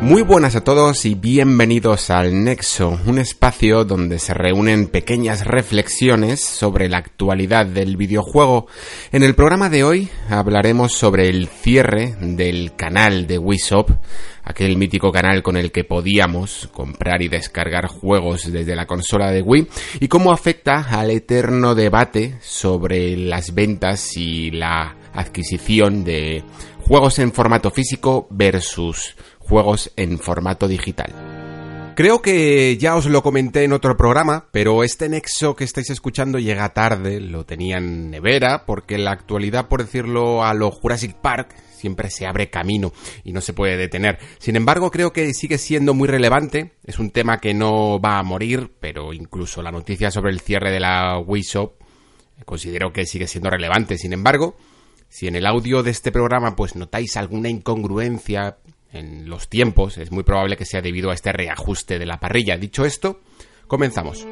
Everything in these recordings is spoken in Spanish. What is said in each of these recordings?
Muy buenas a todos y bienvenidos al Nexo, un espacio donde se reúnen pequeñas reflexiones sobre la actualidad del videojuego. En el programa de hoy hablaremos sobre el cierre del canal de Wishop, aquel mítico canal con el que podíamos comprar y descargar juegos desde la consola de Wii, y cómo afecta al eterno debate sobre las ventas y la adquisición de juegos en formato físico versus juegos en formato digital. Creo que ya os lo comenté en otro programa, pero este nexo que estáis escuchando llega tarde, lo tenía en nevera, porque en la actualidad, por decirlo a lo Jurassic Park, siempre se abre camino y no se puede detener. Sin embargo, creo que sigue siendo muy relevante, es un tema que no va a morir, pero incluso la noticia sobre el cierre de la Wii Shop considero que sigue siendo relevante. Sin embargo, si en el audio de este programa pues notáis alguna incongruencia, en los tiempos, es muy probable que sea debido a este reajuste de la parrilla. Dicho esto, comenzamos.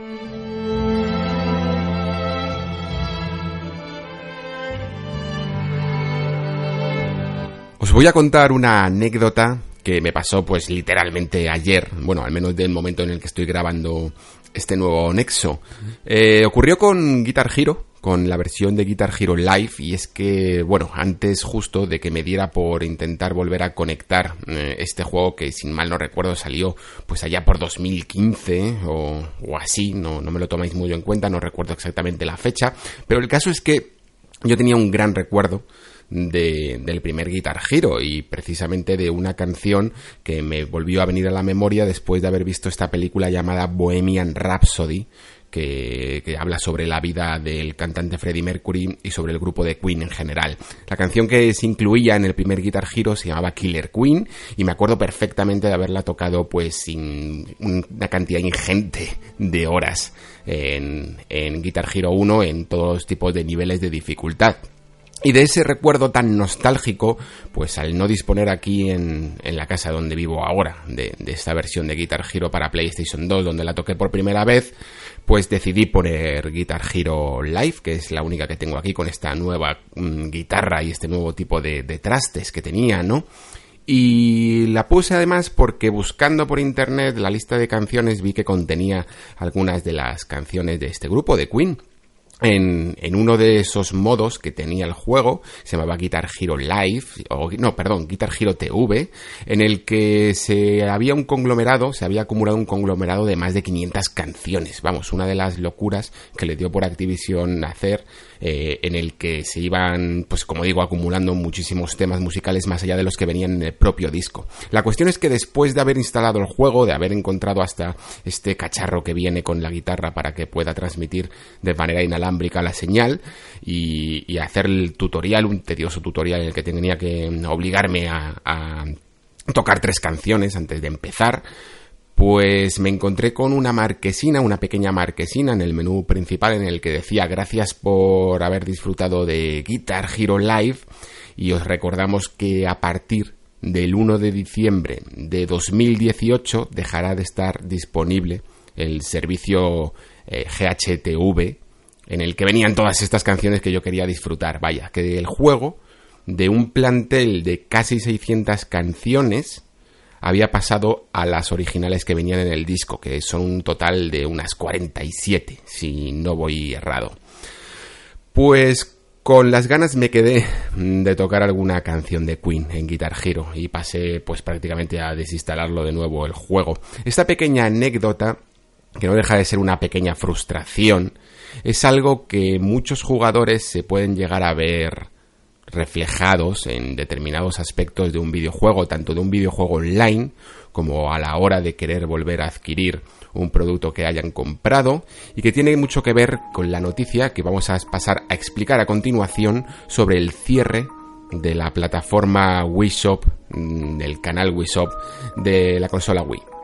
Os voy a contar una anécdota que me pasó pues literalmente ayer, bueno, al menos del momento en el que estoy grabando este nuevo Nexo. Eh, ocurrió con Guitar Hero, con la versión de Guitar Hero Live y es que, bueno, antes justo de que me diera por intentar volver a conectar eh, este juego que sin mal no recuerdo salió pues allá por 2015 o, o así, no, no me lo tomáis muy en cuenta, no recuerdo exactamente la fecha, pero el caso es que yo tenía un gran recuerdo de, del primer Guitar Hero y precisamente de una canción que me volvió a venir a la memoria después de haber visto esta película llamada Bohemian Rhapsody que, habla sobre la vida del cantante Freddie Mercury y sobre el grupo de Queen en general. La canción que se incluía en el primer Guitar Hero se llamaba Killer Queen y me acuerdo perfectamente de haberla tocado pues sin una cantidad ingente de horas en, en Guitar Hero 1 en todos tipos de niveles de dificultad. Y de ese recuerdo tan nostálgico, pues al no disponer aquí en, la casa donde vivo ahora, de, de, esta versión de Guitar Hero para PlayStation 2, donde la toqué por primera vez, pues decidí poner Guitar Hero Live, que es la única que tengo aquí con esta nueva mm, guitarra y este nuevo tipo de, de trastes que tenía, ¿no? Y la puse además porque buscando por internet la lista de canciones vi que contenía algunas de las canciones de este grupo, de Queen en, en, uno de esos modos que tenía el juego, se llamaba Guitar Hero Live, o no, perdón, Guitar Hero TV, en el que se había un conglomerado, se había acumulado un conglomerado de más de 500 canciones. Vamos, una de las locuras que le dio por Activision hacer, eh, en el que se iban, pues como digo, acumulando muchísimos temas musicales más allá de los que venían en el propio disco. La cuestión es que después de haber instalado el juego, de haber encontrado hasta este cacharro que viene con la guitarra para que pueda transmitir de manera inalámbrica la señal y, hacer el tutorial, un tedioso tutorial en el que tenía que obligarme a, tocar tres canciones antes de empezar pues me encontré con una marquesina, una pequeña marquesina en el menú principal en el que decía gracias por haber disfrutado de Guitar Hero Live y os recordamos que a partir del 1 de diciembre de 2018 dejará de estar disponible el servicio eh, GHTV en el que venían todas estas canciones que yo quería disfrutar. Vaya, que el juego, de un plantel de casi 600 canciones, había pasado a las originales que venían en el disco, que son un total de unas 47, si no voy errado. Pues con las ganas me quedé de tocar alguna canción de Queen en Guitar Hero y pasé pues prácticamente a desinstalarlo de nuevo el juego. Esta pequeña anécdota, que no deja de ser una pequeña frustración, es algo que muchos jugadores se pueden llegar a ver reflejados en determinados aspectos de un videojuego, tanto de un videojuego online como a la hora de querer volver a adquirir un producto que hayan comprado y que tiene mucho que ver con la noticia que vamos a pasar a explicar a continuación sobre el cierre de la plataforma Wii Shop, mm, del canal Wii Shop de la consola Wii.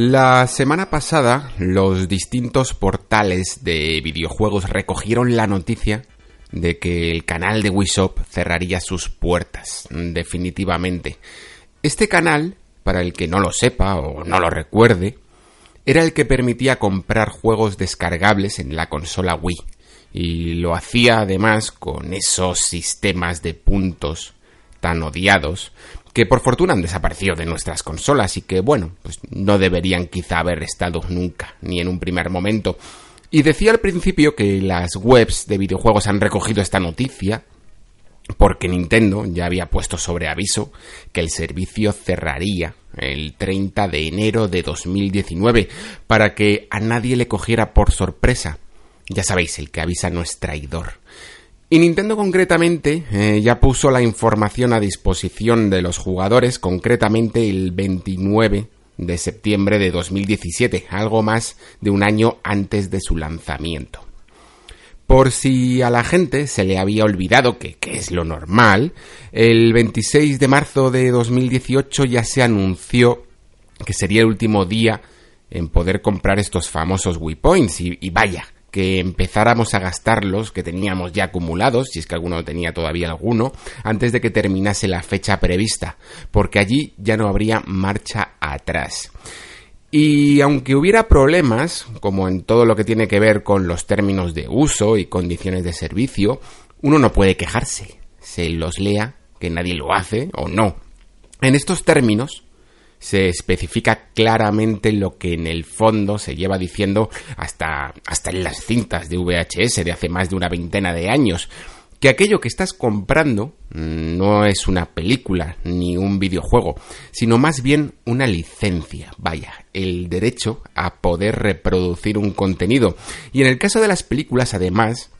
La semana pasada, los distintos portales de videojuegos recogieron la noticia de que el canal de Wii Shop cerraría sus puertas, definitivamente. Este canal, para el que no lo sepa o no lo recuerde, era el que permitía comprar juegos descargables en la consola Wii, y lo hacía además con esos sistemas de puntos tan odiados que por fortuna han desaparecido de nuestras consolas y que, bueno, pues no deberían quizá haber estado nunca, ni en un primer momento. Y decía al principio que las webs de videojuegos han recogido esta noticia porque Nintendo ya había puesto sobre aviso que el servicio cerraría el 30 de enero de 2019 para que a nadie le cogiera por sorpresa. Ya sabéis, el que avisa no es traidor. Y Nintendo concretamente eh, ya puso la información a disposición de los jugadores, concretamente el 29 de septiembre de 2017, algo más de un año antes de su lanzamiento. Por si a la gente se le había olvidado, que, que es lo normal, el 26 de marzo de 2018 ya se anunció que sería el último día en poder comprar estos famosos Wii Points y, y vaya, que empezáramos a gastarlos que teníamos ya acumulados, si es que alguno tenía todavía alguno, antes de que terminase la fecha prevista, porque allí ya no habría marcha atrás. Y aunque hubiera problemas, como en todo lo que tiene que ver con los términos de uso y condiciones de servicio, uno no puede quejarse, se los lea, que nadie lo hace o no. En estos términos, se especifica claramente lo que en el fondo se lleva diciendo hasta, hasta en las cintas de VHS de hace más de una veintena de años, que aquello que estás comprando no es una película ni un videojuego, sino más bien una licencia, vaya, el derecho a poder reproducir un contenido. Y en el caso de las películas, además,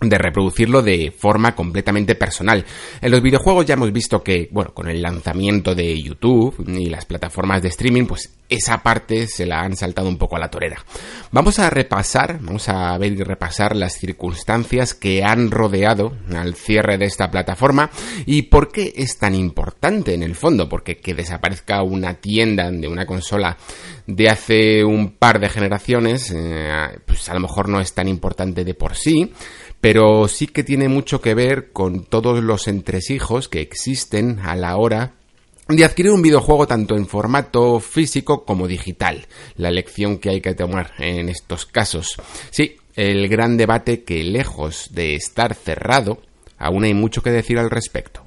de reproducirlo de forma completamente personal. En los videojuegos ya hemos visto que, bueno, con el lanzamiento de YouTube y las plataformas de streaming, pues esa parte se la han saltado un poco a la torera. Vamos a repasar, vamos a ver y repasar las circunstancias que han rodeado al cierre de esta plataforma y por qué es tan importante en el fondo, porque que desaparezca una tienda de una consola de hace un par de generaciones, eh, pues a lo mejor no es tan importante de por sí, pero sí que tiene mucho que ver con todos los entresijos que existen a la hora de adquirir un videojuego tanto en formato físico como digital. La lección que hay que tomar en estos casos. Sí, el gran debate que lejos de estar cerrado, aún hay mucho que decir al respecto.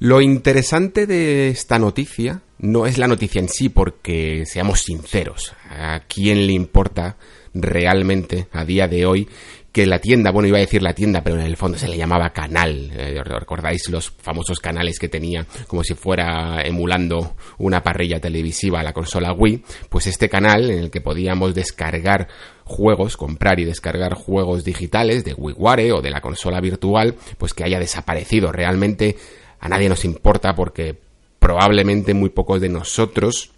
Lo interesante de esta noticia no es la noticia en sí, porque seamos sinceros, ¿a quién le importa realmente a día de hoy que la tienda, bueno, iba a decir la tienda, pero en el fondo se le llamaba canal. Eh, ¿Recordáis los famosos canales que tenía como si fuera emulando una parrilla televisiva a la consola Wii? Pues este canal en el que podíamos descargar juegos, comprar y descargar juegos digitales de WiiWare o de la consola virtual, pues que haya desaparecido. Realmente a nadie nos importa porque probablemente muy pocos de nosotros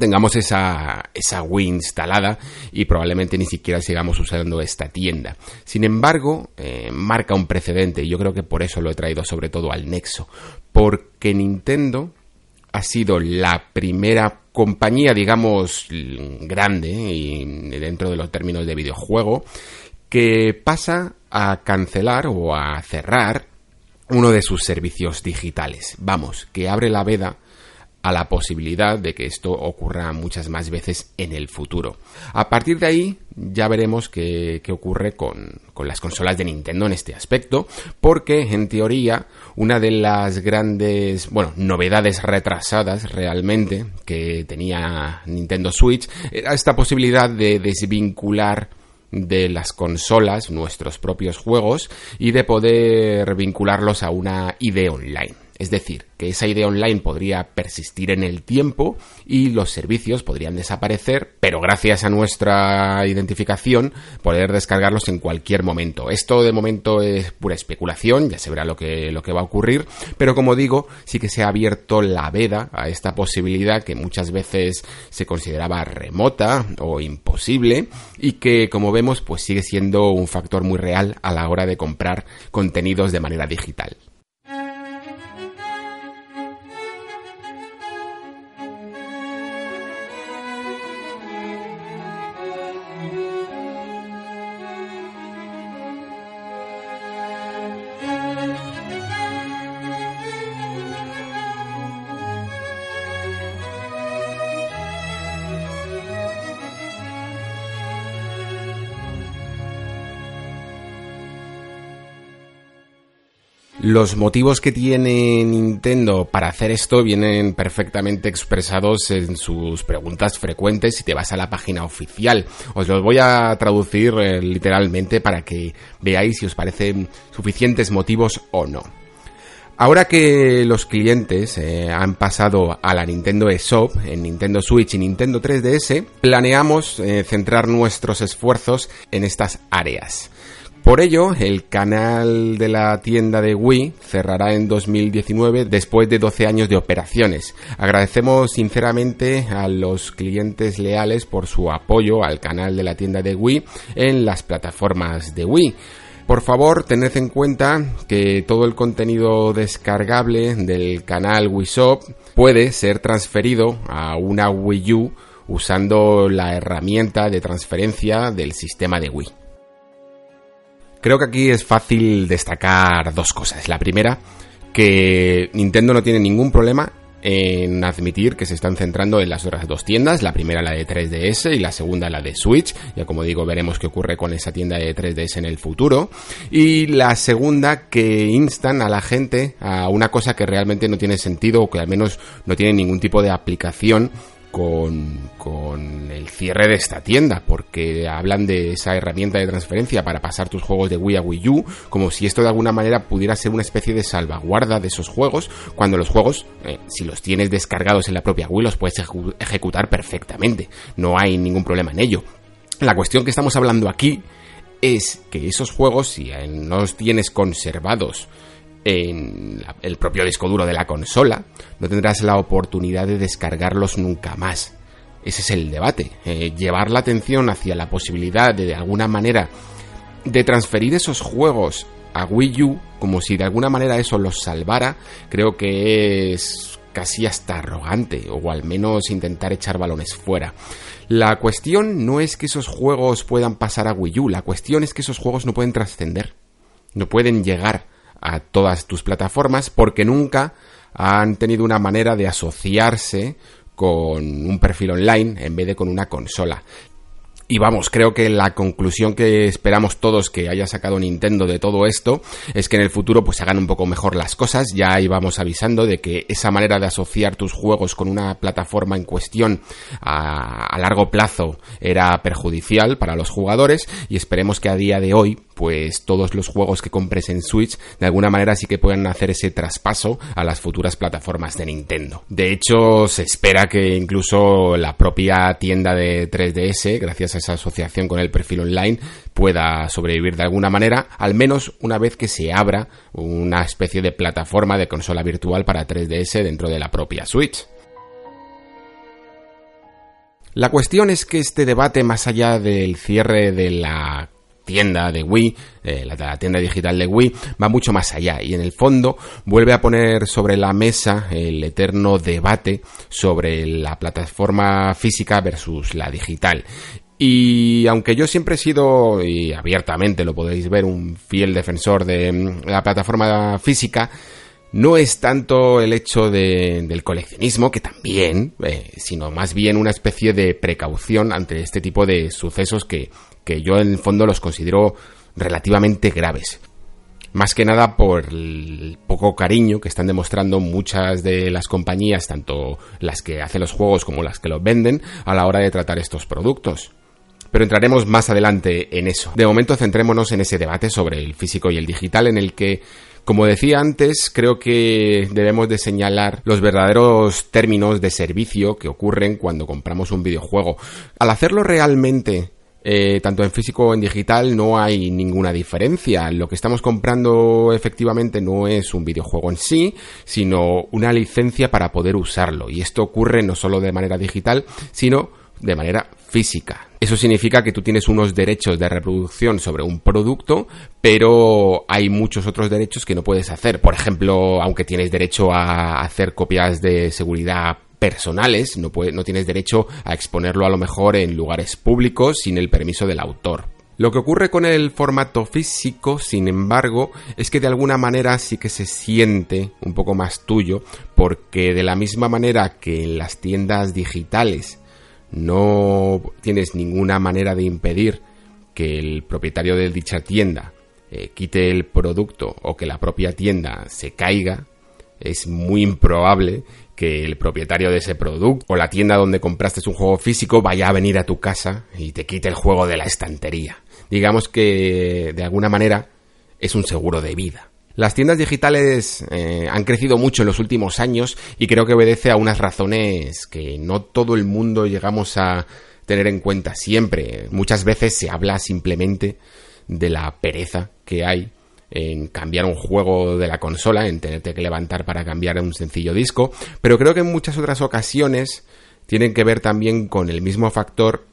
tengamos esa, esa Wii instalada y probablemente ni siquiera sigamos usando esta tienda. Sin embargo, eh, marca un precedente y yo creo que por eso lo he traído sobre todo al Nexo, porque Nintendo ha sido la primera compañía, digamos, grande y dentro de los términos de videojuego, que pasa a cancelar o a cerrar uno de sus servicios digitales. Vamos, que abre la veda a la posibilidad de que esto ocurra muchas más veces en el futuro. A partir de ahí ya veremos qué, ocurre con, con, las consolas de Nintendo en este aspecto, porque en teoría una de las grandes, bueno, novedades retrasadas realmente que tenía Nintendo Switch era esta posibilidad de desvincular de las consolas nuestros propios juegos y de poder vincularlos a una ID online. Es decir, que esa idea online podría persistir en el tiempo y los servicios podrían desaparecer, pero gracias a nuestra identificación poder descargarlos en cualquier momento. Esto de momento es pura especulación, ya se verá lo que, lo que va a ocurrir, pero como digo, sí que se ha abierto la veda a esta posibilidad que muchas veces se consideraba remota o imposible y que como vemos pues sigue siendo un factor muy real a la hora de comprar contenidos de manera digital. Los motivos que tiene Nintendo para hacer esto vienen perfectamente expresados en sus preguntas frecuentes si te vas a la página oficial. Os los voy a traducir eh, literalmente para que veáis si os parecen suficientes motivos o no. Ahora que los clientes eh, han pasado a la Nintendo eShop en Nintendo Switch y Nintendo 3DS, planeamos eh, centrar nuestros esfuerzos en estas áreas. Por ello, el canal de la tienda de Wii cerrará en 2019 después de 12 años de operaciones. Agradecemos sinceramente a los clientes leales por su apoyo al canal de la tienda de Wii en las plataformas de Wii. Por favor, tened en cuenta que todo el contenido descargable del canal Wii Shop puede ser transferido a una Wii U usando la herramienta de transferencia del sistema de Wii. Creo que aquí es fácil destacar dos cosas. La primera, que Nintendo no tiene ningún problema en admitir que se están centrando en las otras dos tiendas, la primera la de 3DS y la segunda la de Switch, ya como digo veremos qué ocurre con esa tienda de 3DS en el futuro, y la segunda que instan a la gente a una cosa que realmente no tiene sentido o que al menos no tiene ningún tipo de aplicación con, el cierre de esta tienda, porque hablan de esa herramienta de transferencia para pasar tus juegos de Wii a Wii U, como si esto de alguna manera pudiera ser una especie de salvaguarda de esos juegos, cuando los juegos, eh, si los tienes descargados en la propia Wii, los puedes ejecutar perfectamente, no hay ningún problema en ello. La cuestión que estamos hablando aquí es que esos juegos, si no los tienes conservados, en el propio disco duro de la consola, no tendrás la oportunidad de descargarlos nunca más. Ese es el debate. Eh, llevar la atención hacia la posibilidad de, de alguna manera de transferir esos juegos a Wii U, como si de alguna manera eso los salvara, creo que es casi hasta arrogante, o al menos intentar echar balones fuera. La cuestión no es que esos juegos puedan pasar a Wii U, la cuestión es que esos juegos no pueden trascender, no pueden llegar a todas tus plataformas porque nunca han tenido una manera de asociarse con un perfil online en vez de con una consola. Y vamos, creo que la conclusión que esperamos todos que haya sacado Nintendo de todo esto es que en el futuro pues hagan un poco mejor las cosas. Ya íbamos avisando de que esa manera de asociar tus juegos con una plataforma en cuestión a, a largo plazo era perjudicial para los jugadores y esperemos que a día de hoy pues todos los juegos que compres en Switch de alguna manera sí que puedan hacer ese traspaso a las futuras plataformas de Nintendo. De hecho, se espera que incluso la propia tienda de 3DS, gracias a esa asociación con el perfil online, pueda sobrevivir de alguna manera, al menos una vez que se abra una especie de plataforma de consola virtual para 3DS dentro de la propia Switch. La cuestión es que este debate, más allá del cierre de la tienda de Wii, eh, la, tienda digital de Wii, va mucho más allá y en el fondo vuelve a poner sobre la mesa el eterno debate sobre la plataforma física versus la digital. Y aunque yo siempre he sido, y abiertamente lo podéis ver, un fiel defensor de mm, la plataforma física, no es tanto el hecho del coleccionismo, que también, eh, sino más bien una especie de precaución ante este tipo de sucesos que, que yo en el fondo los considero relativamente graves. Más que nada por el poco cariño que están demostrando muchas de las compañías, tanto las que hacen los juegos como las que los venden, a la hora de tratar estos productos. Pero entraremos más adelante en eso. De momento centrémonos en ese debate sobre el físico y el digital en el que como decía antes, creo que debemos de señalar los verdaderos términos de servicio que ocurren cuando compramos un videojuego. Al hacerlo realmente eh, tanto en físico o en digital no hay ninguna diferencia. Lo que estamos comprando efectivamente no es un videojuego en sí, sino una licencia para poder usarlo. Y esto ocurre no solo de manera digital, sino de manera física. Eso significa que tú tienes unos derechos de reproducción sobre un producto, pero hay muchos otros derechos que no puedes hacer. Por ejemplo, aunque tienes derecho a hacer copias de seguridad personales, no, no tienes derecho a exponerlo a lo mejor en lugares públicos sin el permiso del autor. Lo que ocurre con el formato físico, sin embargo, es que de alguna manera sí que se siente un poco más tuyo, porque de la misma manera que en las tiendas digitales no tienes ninguna manera de impedir que el propietario de dicha tienda eh, quite el producto o que la propia tienda se caiga, es muy improbable que el propietario de ese producto o la tienda donde compraste un juego físico vaya a venir a tu casa y te quite el juego de la estantería. Digamos que de alguna manera es un seguro de vida. Las tiendas digitales eh, han crecido mucho en los últimos años y creo que obedece a unas razones que no todo el mundo llegamos a tener en cuenta siempre. Muchas veces se habla simplemente de la pereza que hay en cambiar un juego de la consola, en tenerte que levantar para cambiar un sencillo disco, pero creo que en muchas otras ocasiones tienen que ver también con el mismo factor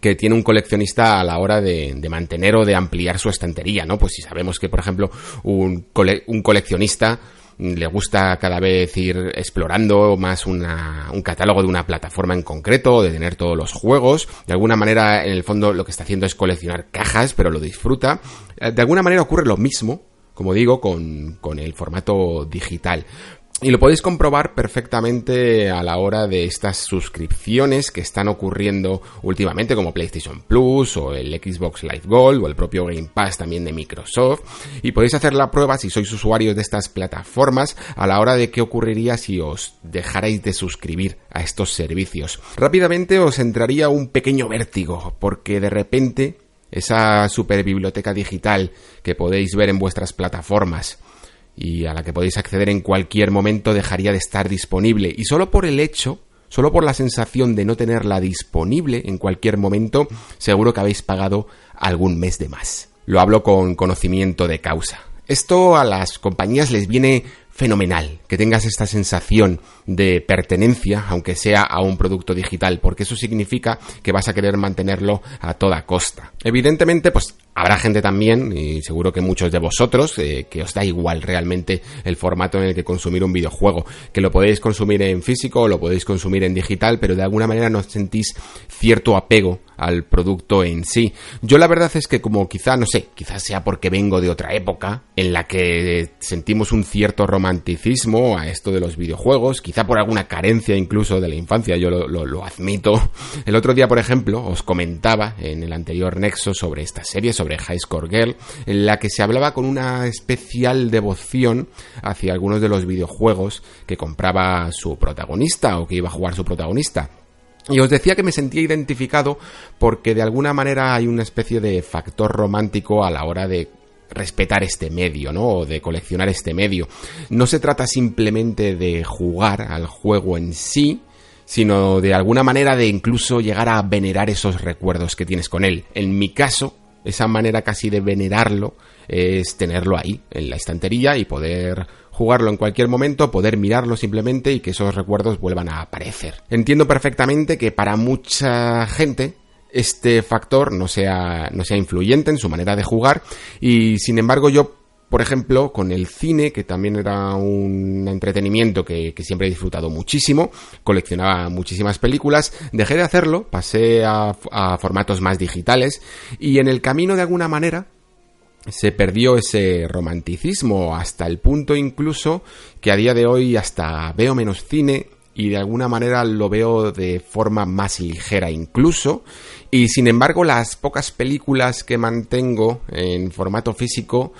que tiene un coleccionista a la hora de, mantener o de ampliar su estantería, ¿no? Pues si sabemos que, por ejemplo, un, un coleccionista le gusta cada vez ir explorando más un catálogo de una plataforma en concreto, de tener todos los juegos. De alguna manera, en el fondo, lo que está haciendo es coleccionar cajas, pero lo disfruta. Eh, de alguna manera ocurre lo mismo, como digo, con, con el formato digital. Y lo podéis comprobar perfectamente a la hora de estas suscripciones que están ocurriendo últimamente como PlayStation Plus o el Xbox Live Gold o el propio Game Pass también de Microsoft. Y podéis hacer la prueba si sois usuarios de estas plataformas a la hora de qué ocurriría si os dejarais de suscribir a estos servicios. Rápidamente os entraría un pequeño vértigo porque de repente esa super biblioteca digital que podéis ver en vuestras plataformas y a la que podéis acceder en cualquier momento dejaría de estar disponible. Y solo por el hecho, solo por la sensación de no tenerla disponible en cualquier momento, seguro que habéis pagado algún mes de más. Lo hablo con conocimiento de causa. Esto a las compañías les viene fenomenal que tengas esta sensación de pertenencia, aunque sea a un producto digital, porque eso significa que vas a querer mantenerlo a toda costa. Evidentemente, pues habrá gente también, y seguro que muchos de vosotros, eh, que os da igual realmente el formato en el que consumir un videojuego, que lo podéis consumir en físico o lo podéis consumir en digital, pero de alguna manera no sentís cierto apego al producto en sí. Yo la verdad es que como quizá, no sé, quizás sea porque vengo de otra época en la que sentimos un cierto romanticismo a esto de los videojuegos, quizá por alguna carencia incluso de la infancia, yo lo, lo, admito. El otro día, por ejemplo, os comentaba en el anterior nexo sobre esta serie, sobre High Score Girl, en la que se hablaba con una especial devoción hacia algunos de los videojuegos que compraba su protagonista o que iba a jugar su protagonista. Y os decía que me sentía identificado porque de alguna manera hay una especie de factor romántico a la hora de respetar este medio, ¿no? O de coleccionar este medio. No se trata simplemente de jugar al juego en sí, sino de alguna manera de incluso llegar a venerar esos recuerdos que tienes con él. En mi caso, esa manera casi de venerarlo es tenerlo ahí, en la estantería y poder jugarlo en cualquier momento, poder mirarlo simplemente y que esos recuerdos vuelvan a aparecer. Entiendo perfectamente que para mucha gente este factor no sea, no sea influyente en su manera de jugar y sin embargo yo por ejemplo, con el cine, que también era un entretenimiento que, siempre he disfrutado muchísimo, coleccionaba muchísimas películas, dejé de hacerlo, pasé a, formatos más digitales y en el camino de alguna manera se perdió ese romanticismo hasta el punto incluso que a día de hoy hasta veo menos cine y de alguna manera lo veo de forma más ligera incluso y sin embargo las pocas películas que mantengo en formato físico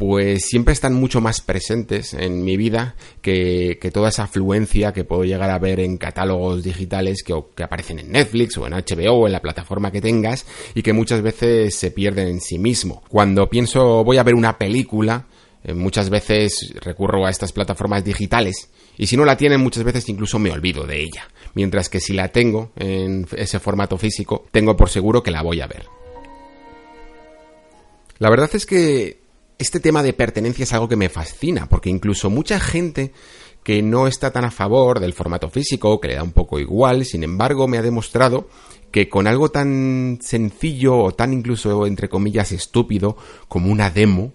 pues siempre están mucho más presentes en mi vida que, toda esa afluencia que puedo llegar a ver en catálogos digitales que, aparecen en Netflix o en HBO o en la plataforma que tengas y que muchas veces se pierden en sí mismo. Cuando pienso voy a ver una película, eh, muchas veces recurro a estas plataformas digitales y si no la tienen muchas veces incluso me olvido de ella. Mientras que si la tengo en ese formato físico, tengo por seguro que la voy a ver. La verdad es que este tema de pertenencia es algo que me fascina, porque incluso mucha gente que no está tan a favor del formato físico, que le da un poco igual, sin embargo me ha demostrado que con algo tan sencillo o tan incluso entre comillas estúpido como una demo,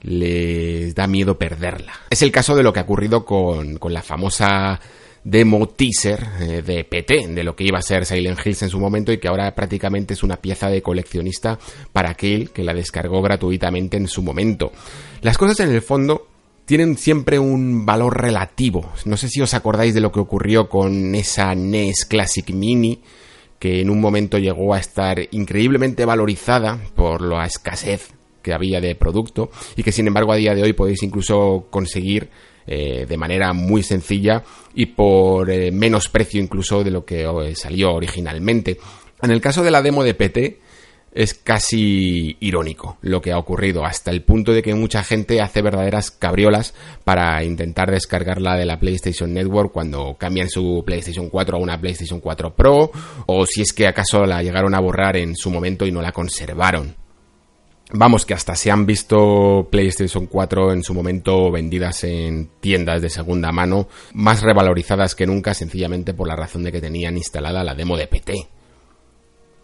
les da miedo perderla. Es el caso de lo que ha ocurrido con, con la famosa demo teaser eh, de PT, de lo que iba a ser Silent Hills en su momento y que ahora prácticamente es una pieza de coleccionista para aquel que la descargó gratuitamente en su momento. Las cosas en el fondo tienen siempre un valor relativo. No sé si os acordáis de lo que ocurrió con esa NES Classic Mini, que en un momento llegó a estar increíblemente valorizada por la escasez que había de producto y que sin embargo a día de hoy podéis incluso conseguir eh, de manera muy sencilla y por eh, menos precio incluso de lo que eh, salió originalmente. En el caso de la demo de PT, es casi irónico lo que ha ocurrido, hasta el punto de que mucha gente hace verdaderas cabriolas para intentar descargarla de la PlayStation Network cuando cambian su PlayStation 4 a una PlayStation 4 Pro, o si es que acaso la llegaron a borrar en su momento y no la conservaron. Vamos, que hasta se han visto PlayStation 4 en su momento vendidas en tiendas de segunda mano, más revalorizadas que nunca, sencillamente por la razón de que tenían instalada la demo de PT.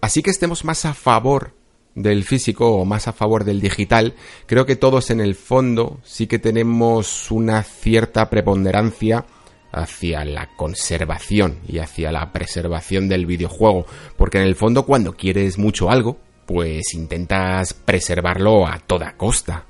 Así que estemos más a favor del físico o más a favor del digital, creo que todos en el fondo sí que tenemos una cierta preponderancia hacia la conservación y hacia la preservación del videojuego, porque en el fondo cuando quieres mucho algo, pues intentas preservarlo a toda costa.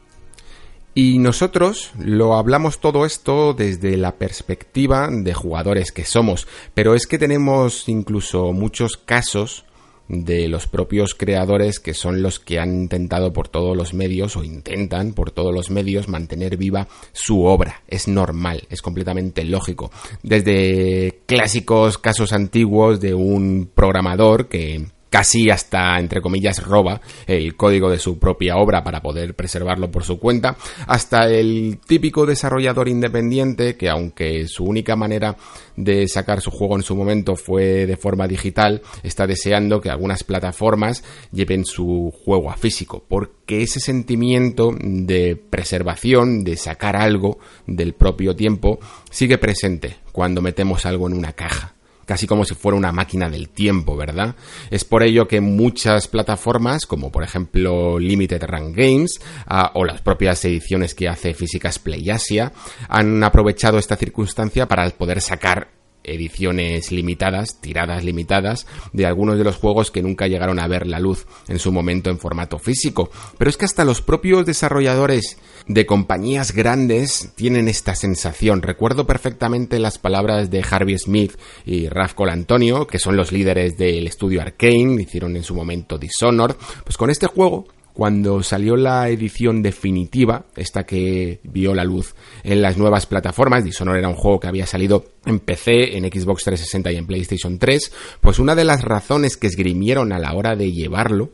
Y nosotros lo hablamos todo esto desde la perspectiva de jugadores que somos, pero es que tenemos incluso muchos casos de los propios creadores que son los que han intentado por todos los medios o intentan por todos los medios mantener viva su obra. Es normal, es completamente lógico. Desde clásicos casos antiguos de un programador que casi hasta, entre comillas, roba el código de su propia obra para poder preservarlo por su cuenta, hasta el típico desarrollador independiente que aunque su única manera de sacar su juego en su momento fue de forma digital, está deseando que algunas plataformas lleven su juego a físico, porque ese sentimiento de preservación, de sacar algo del propio tiempo, sigue presente cuando metemos algo en una caja casi como si fuera una máquina del tiempo, ¿verdad? Es por ello que muchas plataformas, como por ejemplo Limited Run Games ah, o las propias ediciones que hace Físicas Play Asia, han aprovechado esta circunstancia para poder sacar ediciones limitadas, tiradas limitadas, de algunos de los juegos que nunca llegaron a ver la luz en su momento en formato físico. Pero es que hasta los propios desarrolladores de compañías grandes tienen esta sensación. Recuerdo perfectamente las palabras de Harvey Smith y Raf Antonio, que son los líderes del estudio Arkane, hicieron en su momento Dishonored. Pues con este juego cuando salió la edición definitiva, esta que vio la luz en las nuevas plataformas, Dishonored era un juego que había salido en PC, en Xbox 360 y en PlayStation 3, pues una de las razones que esgrimieron a la hora de llevarlo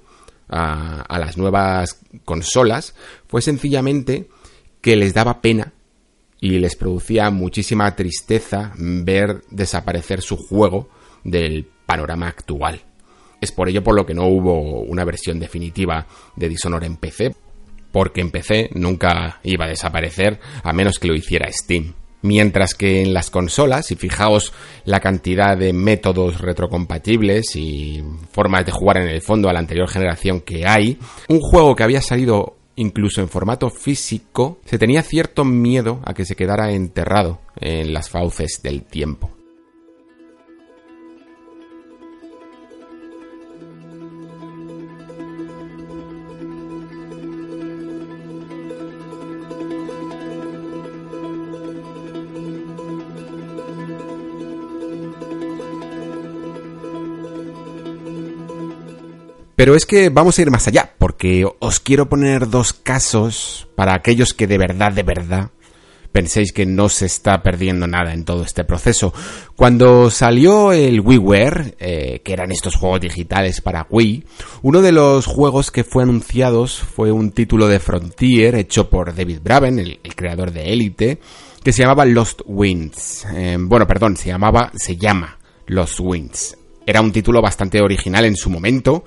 a, a las nuevas consolas fue sencillamente que les daba pena y les producía muchísima tristeza ver desaparecer su juego del panorama actual. Es por ello por lo que no hubo una versión definitiva de Dishonored en PC, porque en PC nunca iba a desaparecer a menos que lo hiciera Steam. Mientras que en las consolas, y fijaos la cantidad de métodos retrocompatibles y formas de jugar en el fondo a la anterior generación que hay, un juego que había salido incluso en formato físico, se tenía cierto miedo a que se quedara enterrado en las fauces del tiempo. Pero es que vamos a ir más allá, porque os quiero poner dos casos para aquellos que de verdad, de verdad penséis que no se está perdiendo nada en todo este proceso. Cuando salió el WiiWare, eh, que eran estos juegos digitales para Wii, uno de los juegos que fue anunciados fue un título de Frontier hecho por David Braben, el, creador de Elite, que se llamaba Lost Winds. Eh, bueno, perdón, se llamaba, se llama Lost Winds. Era un título bastante original en su momento,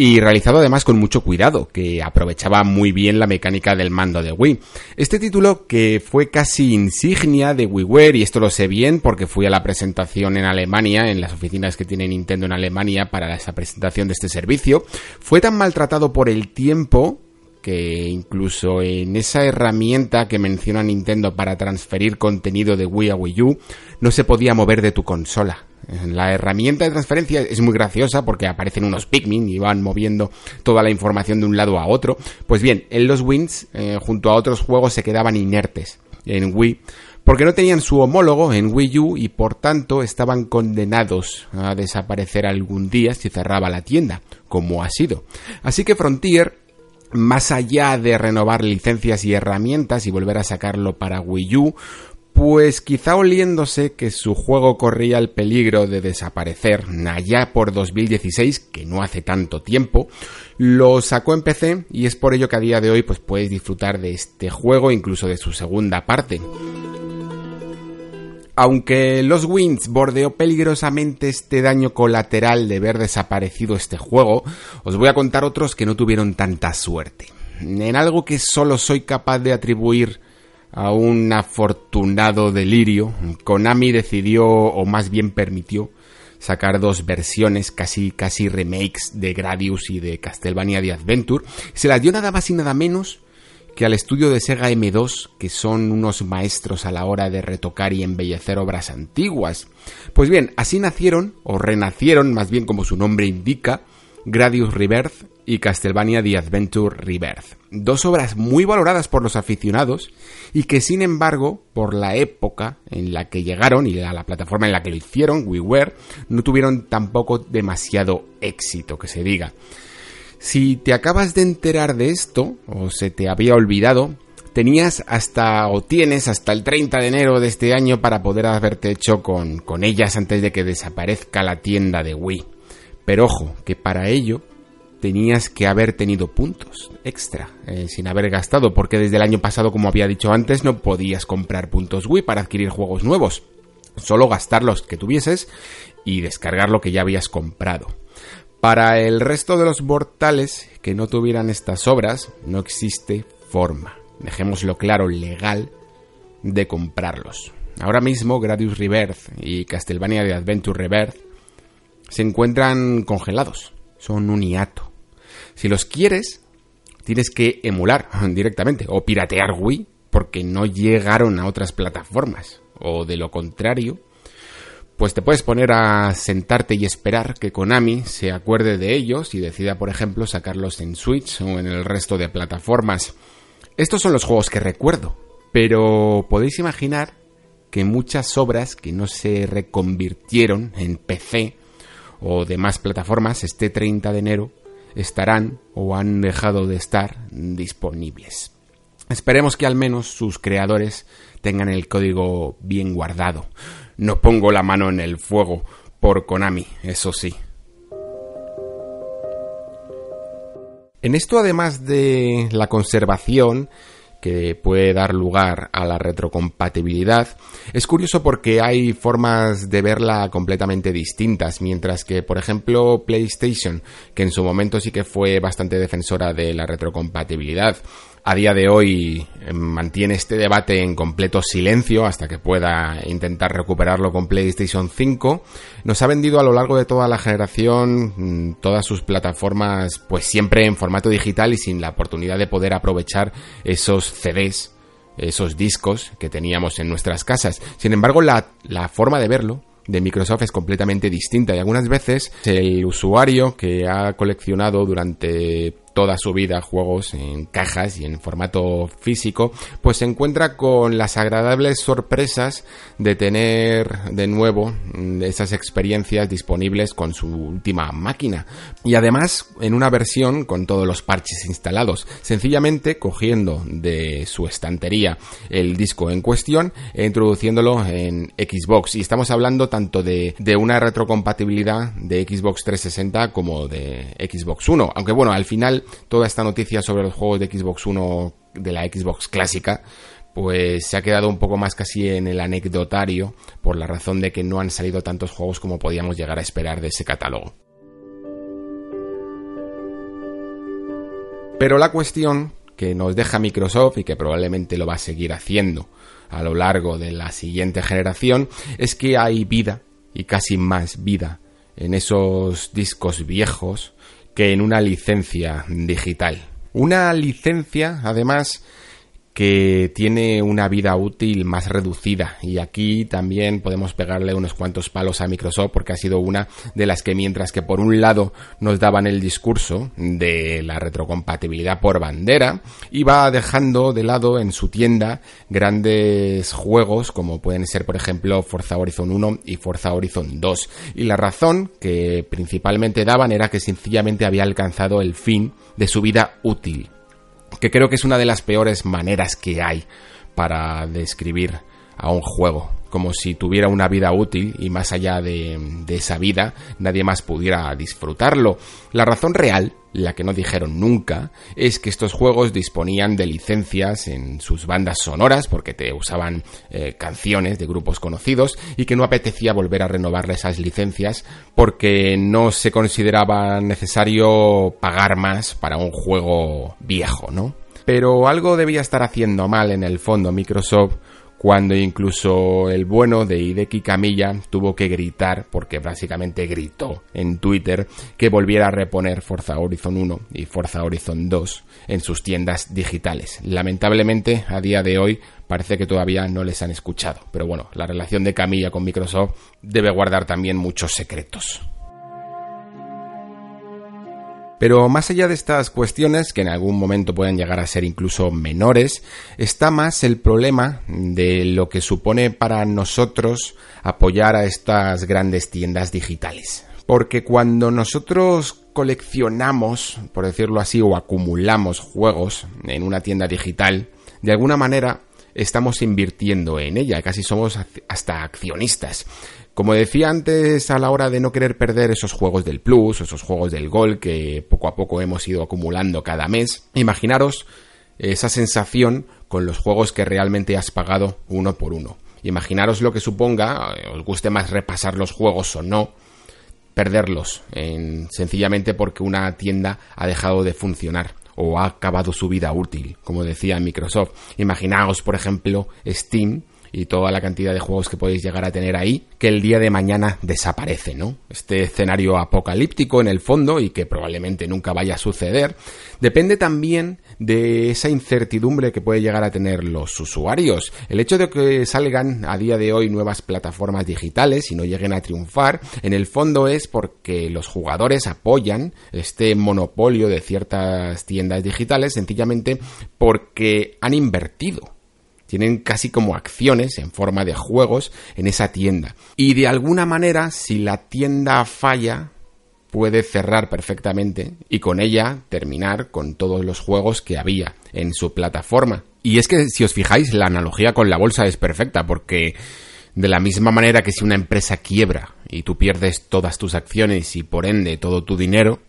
y realizado además con mucho cuidado, que aprovechaba muy bien la mecánica del mando de Wii. Este título que fue casi insignia de WiiWare, y esto lo sé bien porque fui a la presentación en Alemania, en las oficinas que tiene Nintendo en Alemania para esa presentación de este servicio, fue tan maltratado por el tiempo que incluso en esa herramienta que menciona Nintendo para transferir contenido de Wii a Wii U, no se podía mover de tu consola. La herramienta de transferencia es muy graciosa porque aparecen unos Pikmin y van moviendo toda la información de un lado a otro. Pues bien, en los Wins, eh, junto a otros juegos, se quedaban inertes en Wii porque no tenían su homólogo en Wii U y por tanto estaban condenados a desaparecer algún día si cerraba la tienda, como ha sido. Así que Frontier más allá de renovar licencias y herramientas y volver a sacarlo para Wii U, pues quizá oliéndose que su juego corría el peligro de desaparecer allá por 2016, que no hace tanto tiempo, lo sacó en PC y es por ello que a día de hoy pues puedes disfrutar de este juego, incluso de su segunda parte. Aunque Los Winds bordeó peligrosamente este daño colateral de ver desaparecido este juego, os voy a contar otros que no tuvieron tanta suerte. En algo que solo soy capaz de atribuir a un afortunado delirio, Konami decidió, o más bien permitió, sacar dos versiones, casi, casi remakes de Gradius y de Castlevania The Adventure. Se las dio nada más y nada menos que al estudio de Sega M2, que son unos maestros a la hora de retocar y embellecer obras antiguas. Pues bien, así nacieron, o renacieron, más bien como su nombre indica, Gradius Rebirth y Castlevania The Adventure Rebirth. Dos obras muy valoradas por los aficionados y que sin embargo, por la época en la que llegaron y la plataforma en la que lo hicieron, WiiWare, no tuvieron tampoco demasiado éxito, que se diga. Si te acabas de enterar de esto, o se te había olvidado, tenías hasta o tienes hasta el 30 de enero de este año para poder haberte hecho con, con ellas antes de que desaparezca la tienda de Wii. Pero ojo, que para ello tenías que haber tenido puntos extra eh, sin haber gastado, porque desde el año pasado, como había dicho antes, no podías comprar puntos Wii para adquirir juegos nuevos. Solo gastar los que tuvieses y descargar lo que ya habías comprado. Para el resto de los mortales que no tuvieran estas obras, no existe forma, dejémoslo claro, legal, de comprarlos. Ahora mismo Gradius Rebirth y Castlevania de Adventure Rebirth se encuentran congelados, son un hiato. Si los quieres, tienes que emular directamente o piratear Wii porque no llegaron a otras plataformas. O de lo contrario, pues te puedes poner a sentarte y esperar que Konami se acuerde de ellos y decida, por ejemplo, sacarlos en Switch o en el resto de plataformas. Estos son los juegos que recuerdo, pero podéis imaginar que muchas obras que no se reconvirtieron en PC o demás plataformas este 30 de enero estarán o han dejado de estar disponibles. Esperemos que al menos sus creadores tengan el código bien guardado. No pongo la mano en el fuego por Konami, eso sí. En esto, además de la conservación, que puede dar lugar a la retrocompatibilidad. Es curioso porque hay formas de verla completamente distintas, mientras que, por ejemplo, PlayStation, que en su momento sí que fue bastante defensora de la retrocompatibilidad, a día de hoy eh, mantiene este debate en completo silencio hasta que pueda intentar recuperarlo con PlayStation 5. Nos ha vendido a lo largo de toda la generación mm, todas sus plataformas pues siempre en formato digital y sin la oportunidad de poder aprovechar esos CDs, esos discos que teníamos en nuestras casas. Sin embargo, la, la forma de verlo de Microsoft es completamente distinta y algunas veces el usuario que ha coleccionado durante toda su vida juegos en cajas y en formato físico, pues se encuentra con las agradables sorpresas de tener de nuevo esas experiencias disponibles con su última máquina. Y además en una versión con todos los parches instalados, sencillamente cogiendo de su estantería el disco en cuestión e introduciéndolo en Xbox. Y estamos hablando tanto de, de una retrocompatibilidad de Xbox 360 como de Xbox One. Aunque bueno, al final toda esta noticia sobre los juegos de Xbox One de la Xbox clásica pues se ha quedado un poco más casi en el anecdotario por la razón de que no han salido tantos juegos como podíamos llegar a esperar de ese catálogo. Pero la cuestión que nos deja Microsoft y que probablemente lo va a seguir haciendo a lo largo de la siguiente generación es que hay vida y casi más vida en esos discos viejos que en una licencia digital. Una licencia, además, que tiene una vida útil más reducida. Y aquí también podemos pegarle unos cuantos palos a Microsoft porque ha sido una de las que mientras que por un lado nos daban el discurso de la retrocompatibilidad por bandera iba dejando de lado en su tienda grandes juegos como pueden ser por ejemplo Forza Horizon 1 y Forza Horizon 2 y la razón que principalmente daban era que sencillamente había alcanzado el fin de su vida útil que creo que es una de las peores maneras que hay para describir a un juego, como si tuviera una vida útil y más allá de, esa vida nadie más pudiera disfrutarlo. La razón real, la que no dijeron nunca, es que estos juegos disponían de licencias en sus bandas sonoras porque te usaban eh, canciones de grupos conocidos y que no apetecía volver a renovar esas licencias porque no se consideraba necesario pagar más para un juego viejo, ¿no? Pero algo debía estar haciendo mal en el fondo Microsoft cuando incluso el bueno de Hideki Camilla tuvo que gritar, porque básicamente gritó en Twitter, que volviera a reponer Forza Horizon 1 y Forza Horizon 2 en sus tiendas digitales. Lamentablemente, a día de hoy, parece que todavía no les han escuchado. Pero bueno, la relación de Camilla con Microsoft debe guardar también muchos secretos. Pero más allá de estas cuestiones, que en algún momento pueden llegar a ser incluso menores, está más el problema de lo que supone para nosotros apoyar a estas grandes tiendas digitales. Porque cuando nosotros coleccionamos, por decirlo así, o acumulamos juegos en una tienda digital, de alguna manera estamos invirtiendo en ella, casi somos hasta accionistas. Como decía antes, a la hora de no querer perder esos juegos del Plus, esos juegos del Gol que poco a poco hemos ido acumulando cada mes, imaginaros esa sensación con los juegos que realmente has pagado uno por uno. Imaginaros lo que suponga, eh, os guste más repasar los juegos o no, perderlos, sencillamente porque una tienda ha dejado de funcionar o ha acabado su vida útil, como decía Microsoft. Imaginaos, por ejemplo, Steam, y toda la cantidad de juegos que podéis llegar a tener ahí, que el día de mañana desaparece, ¿no? Este escenario apocalíptico en el fondo y que probablemente nunca vaya a suceder, depende también de esa incertidumbre que puede llegar a tener los usuarios. El hecho de que salgan a día de hoy nuevas plataformas digitales y no lleguen a triunfar, en el fondo es porque los jugadores apoyan este monopolio de ciertas tiendas digitales sencillamente porque han invertido tienen casi como acciones en forma de juegos en esa tienda. Y de alguna manera, si la tienda falla, puede cerrar perfectamente y con ella terminar con todos los juegos que había en su plataforma. Y es que si os fijáis, la analogía con la bolsa es perfecta porque de la misma manera que si una empresa quiebra y tú pierdes todas tus acciones y por ende todo tu dinero,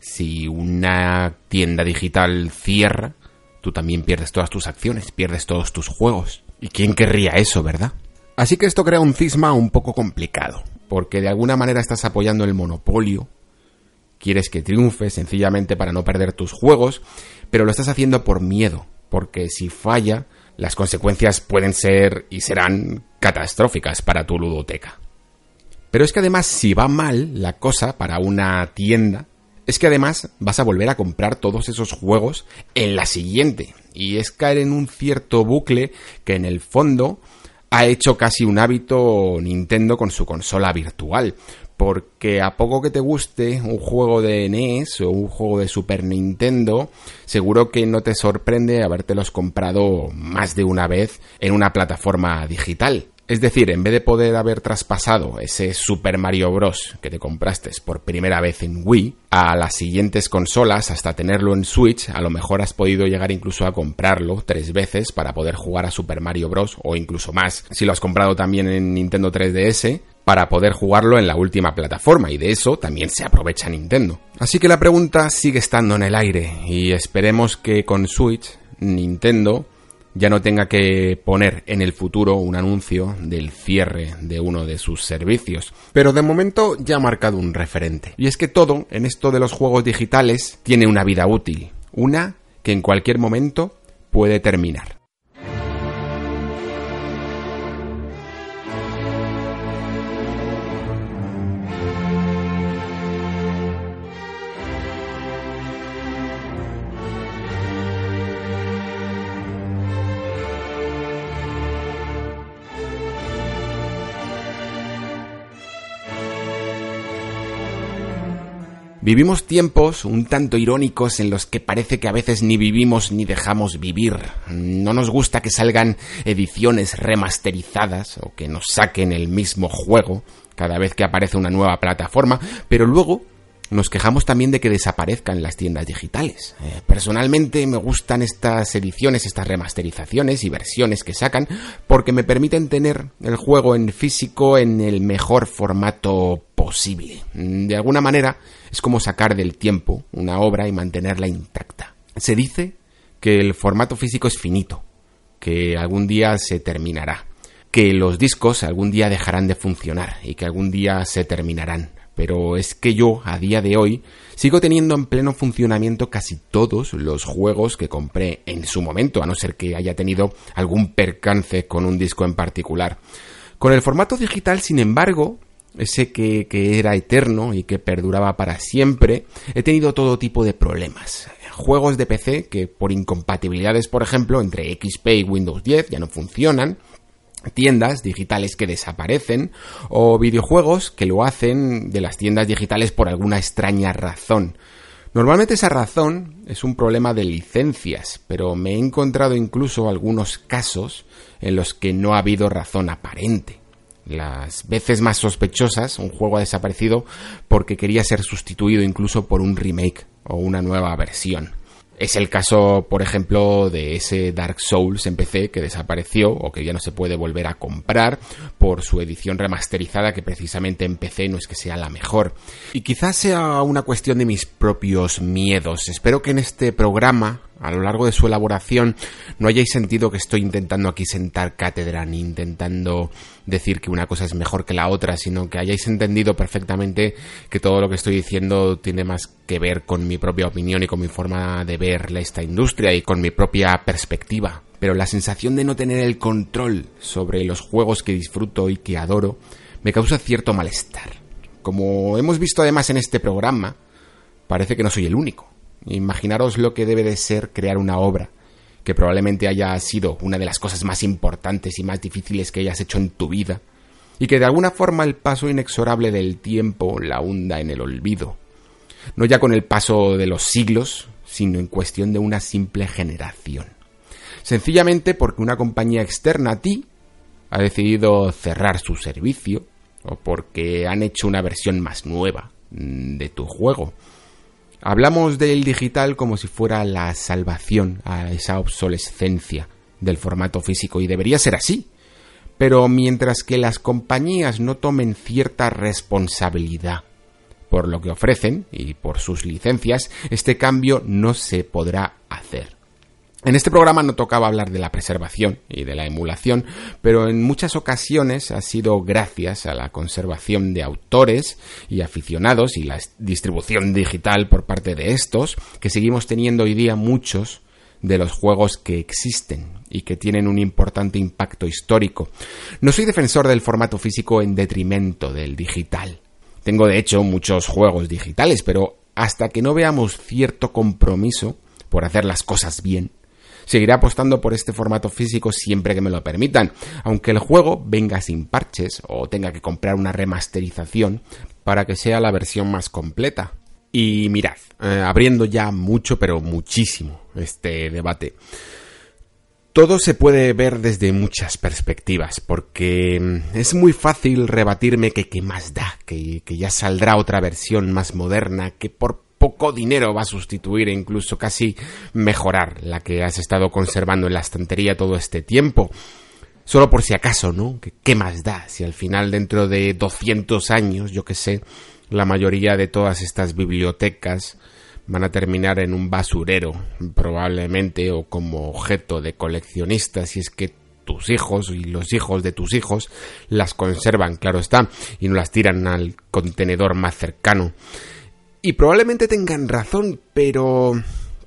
si una tienda digital cierra, tú también pierdes todas tus acciones, pierdes todos tus juegos. ¿Y quién querría eso, verdad? Así que esto crea un cisma un poco complicado, porque de alguna manera estás apoyando el monopolio, quieres que triunfe sencillamente para no perder tus juegos, pero lo estás haciendo por miedo, porque si falla, las consecuencias pueden ser y serán catastróficas para tu ludoteca. Pero es que además si va mal la cosa para una tienda, es que además vas a volver a comprar todos esos juegos en la siguiente. Y es caer en un cierto bucle que en el fondo ha hecho casi un hábito Nintendo con su consola virtual. porque a poco que te guste un juego de NES o un juego de Super Nintendo, seguro que no te sorprende habértelos comprado más de una vez en una plataforma digital. Es decir, en vez de poder haber traspasado ese Super Mario Bros. que te compraste por primera vez en Wii a las siguientes consolas hasta tenerlo en Switch, a lo mejor has podido llegar incluso a comprarlo tres veces para poder jugar a Super Mario Bros. o incluso más si lo has comprado también en Nintendo 3DS para poder jugarlo en la última plataforma y de eso también se aprovecha Nintendo. Así que la pregunta sigue estando en el aire y esperemos que con Switch Nintendo ya no tenga que poner en el futuro un anuncio del cierre de uno de sus servicios. Pero de momento ya ha marcado un referente. Y es que todo en esto de los juegos digitales tiene una vida útil, una que en cualquier momento puede terminar. Vivimos tiempos un tanto irónicos en los que parece que a veces ni vivimos ni dejamos vivir. No nos gusta que salgan ediciones remasterizadas o que nos saquen el mismo juego cada vez que aparece una nueva plataforma, pero luego nos quejamos también de que desaparezcan las tiendas digitales. Eh, personalmente me gustan estas ediciones, estas remasterizaciones y versiones que sacan porque me permiten tener el juego en físico en el mejor formato posible. De alguna manera es como sacar del tiempo una obra y mantenerla intacta. Se dice que el formato físico es finito, que algún día se terminará, que los discos algún día dejarán de funcionar y que algún día se terminarán. Pero es que yo, a día de hoy, sigo teniendo en pleno funcionamiento casi todos los juegos que compré en su momento, a no ser que haya tenido algún percance con un disco en particular. Con el formato digital, sin embargo, ese que, era eterno y que perduraba para siempre, he tenido todo tipo de problemas. Juegos de PC que por incompatibilidades, por ejemplo, entre XP y Windows 10 ya no funcionan, tiendas digitales que desaparecen o videojuegos que lo hacen de las tiendas digitales por alguna extraña razón. Normalmente esa razón es un problema de licencias, pero me he encontrado incluso algunos casos en los que no ha habido razón aparente las veces más sospechosas, un juego ha desaparecido porque quería ser sustituido incluso por un remake o una nueva versión. Es el caso, por ejemplo, de ese Dark Souls en PC que desapareció o que ya no se puede volver a comprar por su edición remasterizada que precisamente en PC no es que sea la mejor. Y quizás sea una cuestión de mis propios miedos. Espero que en este programa a lo largo de su elaboración no hayáis sentido que estoy intentando aquí sentar cátedra ni intentando decir que una cosa es mejor que la otra, sino que hayáis entendido perfectamente que todo lo que estoy diciendo tiene más que ver con mi propia opinión y con mi forma de ver esta industria y con mi propia perspectiva. Pero la sensación de no tener el control sobre los juegos que disfruto y que adoro me causa cierto malestar. Como hemos visto además en este programa, parece que no soy el único. Imaginaros lo que debe de ser crear una obra que probablemente haya sido una de las cosas más importantes y más difíciles que hayas hecho en tu vida, y que de alguna forma el paso inexorable del tiempo la hunda en el olvido, no ya con el paso de los siglos, sino en cuestión de una simple generación. Sencillamente porque una compañía externa a ti ha decidido cerrar su servicio, o porque han hecho una versión más nueva de tu juego, Hablamos del digital como si fuera la salvación a esa obsolescencia del formato físico y debería ser así. Pero mientras que las compañías no tomen cierta responsabilidad por lo que ofrecen y por sus licencias, este cambio no se podrá hacer. En este programa no tocaba hablar de la preservación y de la emulación, pero en muchas ocasiones ha sido gracias a la conservación de autores y aficionados y la distribución digital por parte de estos que seguimos teniendo hoy día muchos de los juegos que existen y que tienen un importante impacto histórico. No soy defensor del formato físico en detrimento del digital. Tengo de hecho muchos juegos digitales, pero hasta que no veamos cierto compromiso por hacer las cosas bien, Seguiré apostando por este formato físico siempre que me lo permitan, aunque el juego venga sin parches o tenga que comprar una remasterización para que sea la versión más completa. Y mirad, eh, abriendo ya mucho, pero muchísimo este debate. Todo se puede ver desde muchas perspectivas, porque mm, es muy fácil rebatirme que qué más da, que, que ya saldrá otra versión más moderna, que por poco dinero va a sustituir e incluso casi mejorar la que has estado conservando en la estantería todo este tiempo. Solo por si acaso, ¿no? ¿Qué, más da? Si al final dentro de 200 años, yo que sé, la mayoría de todas estas bibliotecas van a terminar en un basurero, probablemente, o como objeto de coleccionistas, si es que tus hijos y los hijos de tus hijos las conservan, claro está, y no las tiran al contenedor más cercano. Y probablemente tengan razón, pero...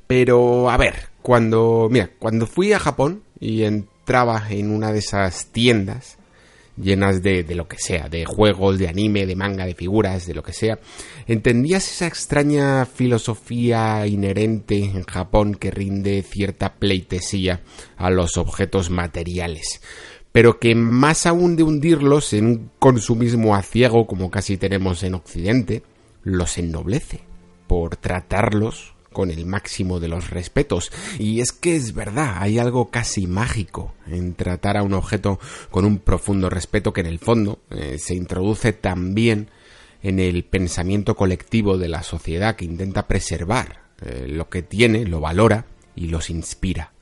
Pero, a ver, cuando... Mira, cuando fui a Japón y entraba en una de esas tiendas llenas de, de, lo que sea, de juegos, de anime, de manga, de figuras, de lo que sea, entendías esa extraña filosofía inherente en Japón que rinde cierta pleitesía a los objetos materiales, pero que más aún de hundirlos en un consumismo a ciego como casi tenemos en Occidente, los ennoblece por tratarlos con el máximo de los respetos. Y es que es verdad, hay algo casi mágico en tratar a un objeto con un profundo respeto que en el fondo eh, se introduce también en el pensamiento colectivo de la sociedad que intenta preservar eh, lo que tiene, lo valora y los inspira.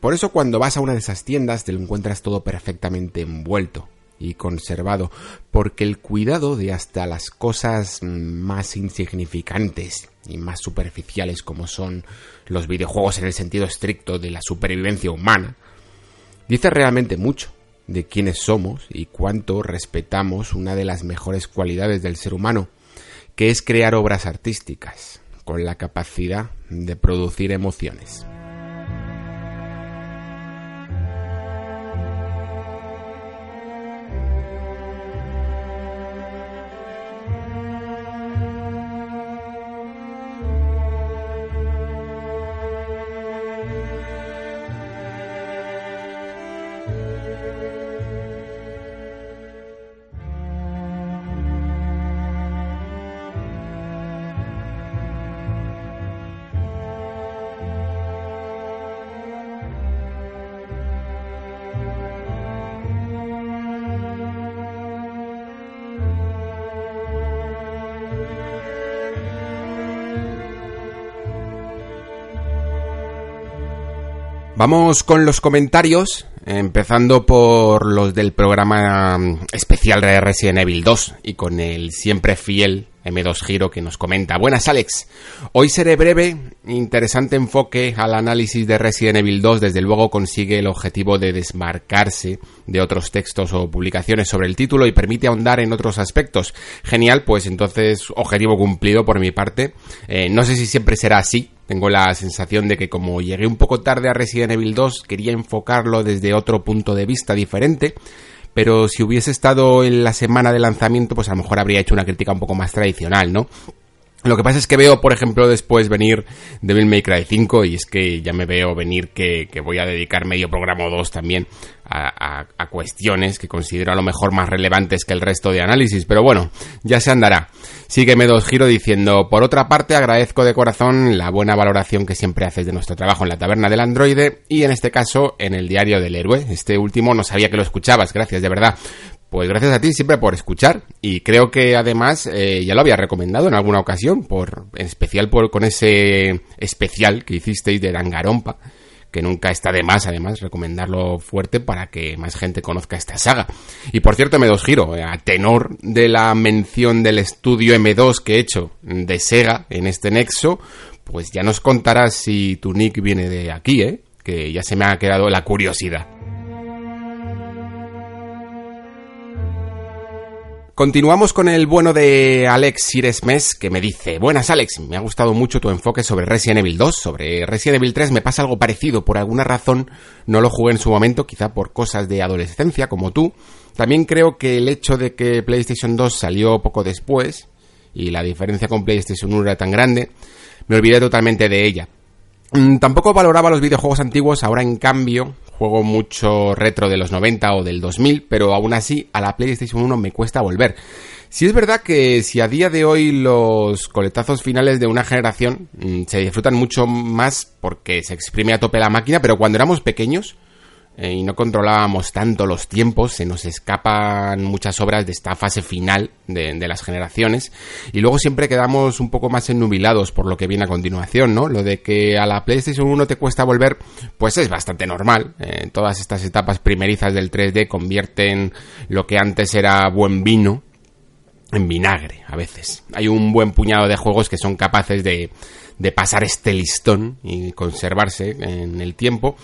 Por eso cuando vas a una de esas tiendas te lo encuentras todo perfectamente envuelto, y conservado, porque el cuidado de hasta las cosas más insignificantes y más superficiales como son los videojuegos en el sentido estricto de la supervivencia humana, dice realmente mucho de quiénes somos y cuánto respetamos una de las mejores cualidades del ser humano, que es crear obras artísticas con la capacidad de producir emociones. Vamos con los comentarios, empezando por los del programa mm, especial de Resident Evil 2 y con el siempre fiel M2 Giro que nos comenta. Buenas Alex, hoy seré breve, interesante enfoque al análisis de Resident Evil 2, desde luego consigue el objetivo de desmarcarse de otros textos o publicaciones sobre el título y permite ahondar en otros aspectos. Genial, pues entonces objetivo cumplido por mi parte. Eh, no sé si siempre será así, tengo la sensación de que como llegué un poco tarde a Resident Evil 2, quería enfocarlo desde otro punto de vista diferente, pero si hubiese estado en la semana de lanzamiento, pues a lo mejor habría hecho una crítica un poco más tradicional, ¿no? Lo que pasa es que veo, por ejemplo, después venir Devil May Cry 5 y es que ya me veo venir que, voy a dedicar medio programa o dos también a, cuestiones que considero a lo mejor más relevantes que el resto de análisis, pero bueno, ya se andará. Sígueme dos giro diciendo, por otra parte agradezco de corazón la buena valoración que siempre haces de nuestro trabajo en la taberna del androide y en este caso en el diario del héroe. Este último no sabía que lo escuchabas, gracias de verdad. Pues gracias a ti siempre por escuchar y creo que además eh, ya lo había recomendado en alguna ocasión, por en especial por con ese especial que hicisteis de Dangarompa, que nunca está de más además recomendarlo fuerte para que más gente conozca esta saga. Y por cierto me dos giro, eh, a tenor de la mención del estudio M2 que he hecho de Sega en este nexo, pues ya nos contarás si tu nick viene de aquí, ¿eh? que ya se me ha quedado la curiosidad. Continuamos con el bueno de Alex Siresmes que me dice, buenas Alex, me ha gustado mucho tu enfoque sobre Resident Evil 2, sobre Resident Evil 3 me pasa algo parecido, por alguna razón no lo jugué en su momento, quizá por cosas de adolescencia como tú. También creo que el hecho de que PlayStation 2 salió poco después y la diferencia con PlayStation 1 era tan grande, me olvidé totalmente de ella. Mm, tampoco valoraba los videojuegos antiguos, ahora en cambio juego mucho retro de los 90 o del 2000, pero aún así a la PlayStation 1 me cuesta volver. Si es verdad que si a día de hoy los coletazos finales de una generación mm, se disfrutan mucho más porque se exprime a tope la máquina, pero cuando éramos pequeños eh, y no controlábamos tanto los tiempos, se nos escapan muchas obras de esta fase final de, las generaciones y luego siempre quedamos un poco más ennubilados por lo que viene a continuación, ¿no? Lo de que a la PlayStation 1 te cuesta volver, pues es bastante normal. Eh, todas estas etapas primerizas del 3D convierten lo que antes era buen vino en vinagre a veces. Hay un buen puñado de juegos que son capaces de, de pasar este listón y conservarse en el tiempo,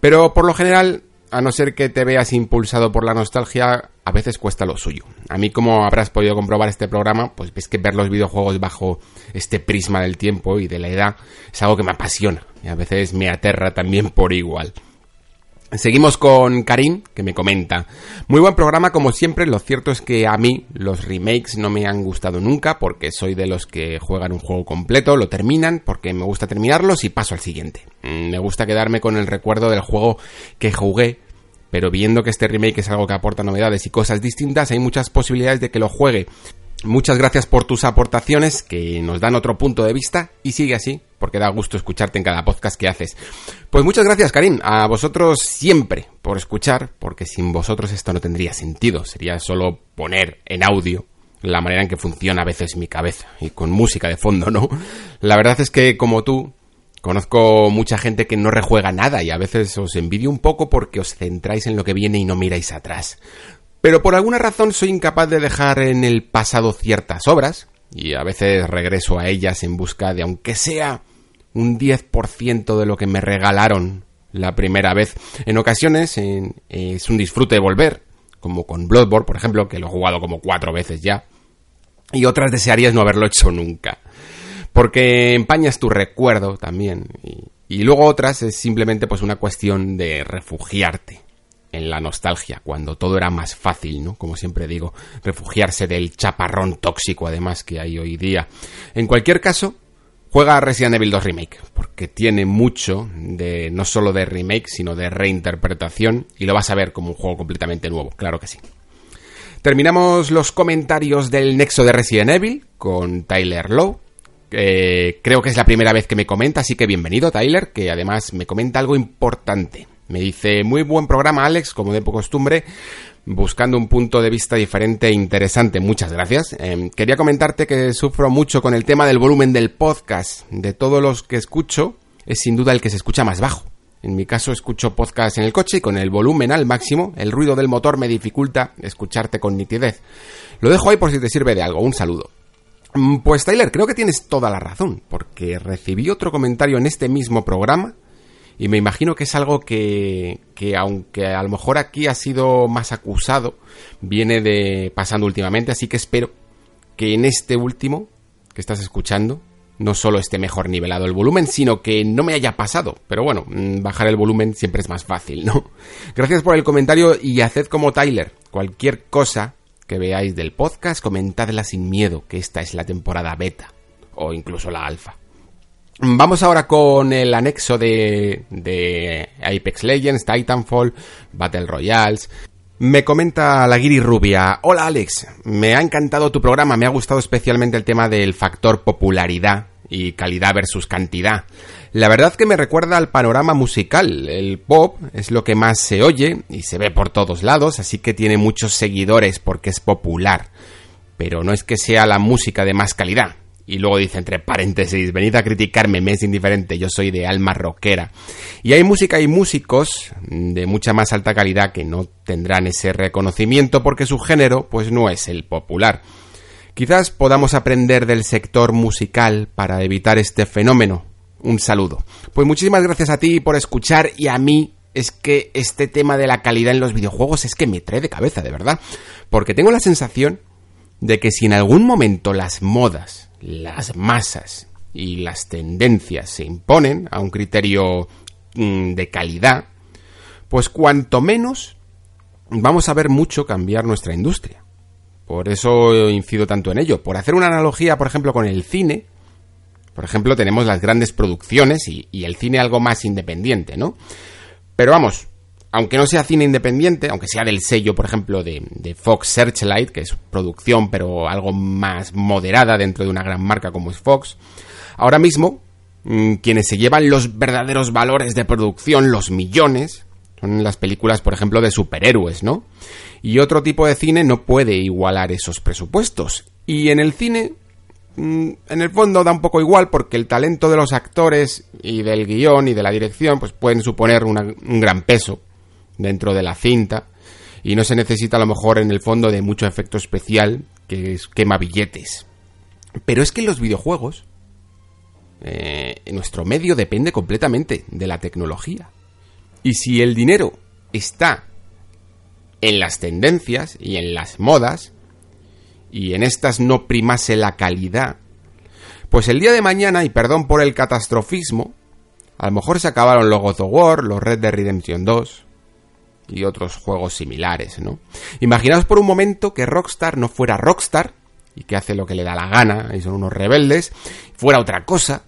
pero por lo general, a no ser que te veas impulsado por la nostalgia, a veces cuesta lo suyo. A mí, como habrás podido comprobar este programa, pues ves que ver los videojuegos bajo este prisma del tiempo y de la edad es algo que me apasiona y a veces me aterra también por igual. Seguimos con Karim, que me comenta. Muy buen programa, como siempre. Lo cierto es que a mí los remakes no me han gustado nunca, porque soy de los que juegan un juego completo, lo terminan, porque me gusta terminarlos y paso al siguiente. Mm, me gusta quedarme con el recuerdo del juego que jugué, pero viendo que este remake es algo que aporta novedades y cosas distintas, hay muchas posibilidades de que lo juegue Muchas gracias por tus aportaciones que nos dan otro punto de vista y sigue así porque da gusto escucharte en cada podcast que haces. Pues muchas gracias Karim, a vosotros siempre por escuchar porque sin vosotros esto no tendría sentido, sería solo poner en audio la manera en que funciona a veces mi cabeza y con música de fondo, ¿no? La verdad es que como tú Conozco mucha gente que no rejuega nada y a veces os envidio un poco porque os centráis en lo que viene y no miráis atrás. Pero por alguna razón soy incapaz de dejar en el pasado ciertas obras, y a veces regreso a ellas en busca de aunque sea un 10% de lo que me regalaron la primera vez. En ocasiones es un disfrute de volver, como con Bloodborne, por ejemplo, que lo he jugado como cuatro veces ya. Y otras desearías no haberlo hecho nunca. Porque empañas tu recuerdo también. Y, y luego otras es simplemente pues una cuestión de refugiarte en la nostalgia, cuando todo era más fácil, ¿no? Como siempre digo, refugiarse del chaparrón tóxico además que hay hoy día. En cualquier caso, juega Resident Evil 2 Remake, porque tiene mucho de no solo de remake, sino de reinterpretación y lo vas a ver como un juego completamente nuevo, claro que sí. Terminamos los comentarios del nexo de Resident Evil con Tyler Lowe. creo que es la primera vez que me comenta, así que bienvenido Tyler, que además me comenta algo importante. Me dice, muy buen programa Alex, como de costumbre, buscando un punto de vista diferente e interesante. Muchas gracias. Em, quería comentarte que sufro mucho con el tema del volumen del podcast. De todos los que escucho, es sin duda el que se escucha más bajo. En mi caso escucho podcast en el coche y con el volumen al máximo, el ruido del motor me dificulta escucharte con nitidez. Lo dejo ahí por si te sirve de algo. Un saludo. Mm, pues Tyler, creo que tienes toda la razón, porque recibí otro comentario en este mismo programa y me imagino que es algo que, que aunque a lo mejor aquí ha sido más acusado, viene de pasando últimamente, así que espero que en este último que estás escuchando no solo esté mejor nivelado el volumen, sino que no me haya pasado. Pero bueno, mm, bajar el volumen siempre es más fácil, ¿no? Gracias por el comentario y haced como Tyler. Cualquier cosa que veáis del podcast, comentadla sin miedo, que esta es la temporada beta o incluso la alfa. Vamos ahora con el anexo de, de Apex Legends, Titanfall, Battle Royales. Me comenta la Guiri Rubia. Hola Alex, me ha encantado tu programa, me ha gustado especialmente el tema del factor popularidad y calidad versus cantidad. La verdad que me recuerda al panorama musical. El pop es lo que más se oye y se ve por todos lados, así que tiene muchos seguidores porque es popular. Pero no es que sea la música de más calidad y luego dice entre paréntesis, venid a criticarme, me es indiferente, yo soy de alma rockera. Y hay música y músicos de mucha más alta calidad que no tendrán ese reconocimiento porque su género pues no es el popular. Quizás podamos aprender del sector musical para evitar este fenómeno. Un saludo. Pues muchísimas gracias a ti por escuchar y a mí es que este tema de la calidad en los videojuegos es que me trae de cabeza, de verdad. Porque tengo la sensación de que si en algún momento las modas las masas y las tendencias se imponen a un criterio mm, de calidad, pues cuanto menos vamos a ver mucho cambiar nuestra industria. Por eso incido tanto en ello. Por hacer una analogía, por ejemplo, con el cine, por ejemplo, tenemos las grandes producciones y, y el cine algo más independiente, ¿no? Pero vamos, aunque no sea cine independiente, aunque sea del sello, por ejemplo, de, Fox Searchlight, que es producción, pero algo más moderada dentro de una gran marca como es Fox, ahora mismo, mmm, quienes se llevan los verdaderos valores de producción, los millones, son las películas, por ejemplo, de superhéroes, ¿no? Y otro tipo de cine no puede igualar esos presupuestos. Y en el cine, mm, en el fondo da un poco igual porque el talento de los actores y del guion y de la dirección pues pueden suponer un gran peso dentro de la cinta y no se necesita a lo mejor en el fondo de mucho efecto especial que es quema billetes. Pero es que en los videojuegos eh, nuestro medio depende completamente de la tecnología. Y si el dinero está en las tendencias y en las modas, y en estas no primase la calidad, pues el día de mañana, y perdón por el catastrofismo, a lo mejor se acabaron los God of War, los Red Dead Redemption 2 y otros juegos similares, ¿no? Imaginaos por un momento que Rockstar no fuera Rockstar y que hace lo que le da la gana y son unos rebeldes, fuera otra cosa,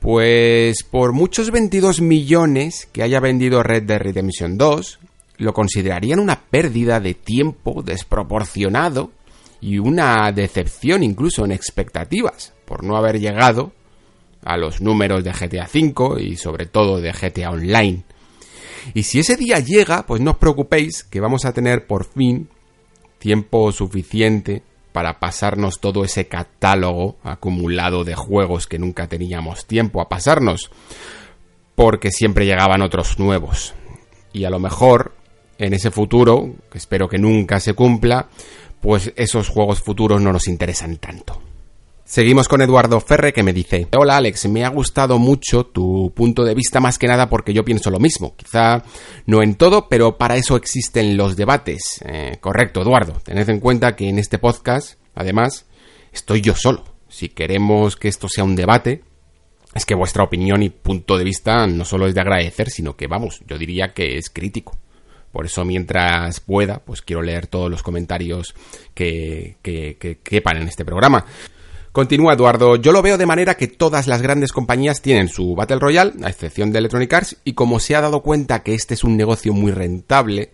pues por muchos 22 millones que haya vendido Red Dead Redemption 2, lo considerarían una pérdida de tiempo desproporcionado y una decepción incluso en expectativas por no haber llegado a los números de GTA V y sobre todo de GTA Online. Y si ese día llega, pues no os preocupéis que vamos a tener por fin tiempo suficiente para pasarnos todo ese catálogo acumulado de juegos que nunca teníamos tiempo a pasarnos, porque siempre llegaban otros nuevos. Y a lo mejor, en ese futuro, que espero que nunca se cumpla, pues esos juegos futuros no nos interesan tanto. Seguimos con Eduardo Ferre que me dice, hola Alex, me ha gustado mucho tu punto de vista más que nada porque yo pienso lo mismo, quizá no en todo, pero para eso existen los debates. Eh, correcto, Eduardo, tened en cuenta que en este podcast, además, estoy yo solo. Si queremos que esto sea un debate, es que vuestra opinión y punto de vista no solo es de agradecer, sino que, vamos, yo diría que es crítico. Por eso, mientras pueda, pues quiero leer todos los comentarios que, que, que quepan en este programa. Continúa Eduardo, yo lo veo de manera que todas las grandes compañías tienen su Battle Royale, a excepción de Electronic Arts, y como se ha dado cuenta que este es un negocio muy rentable,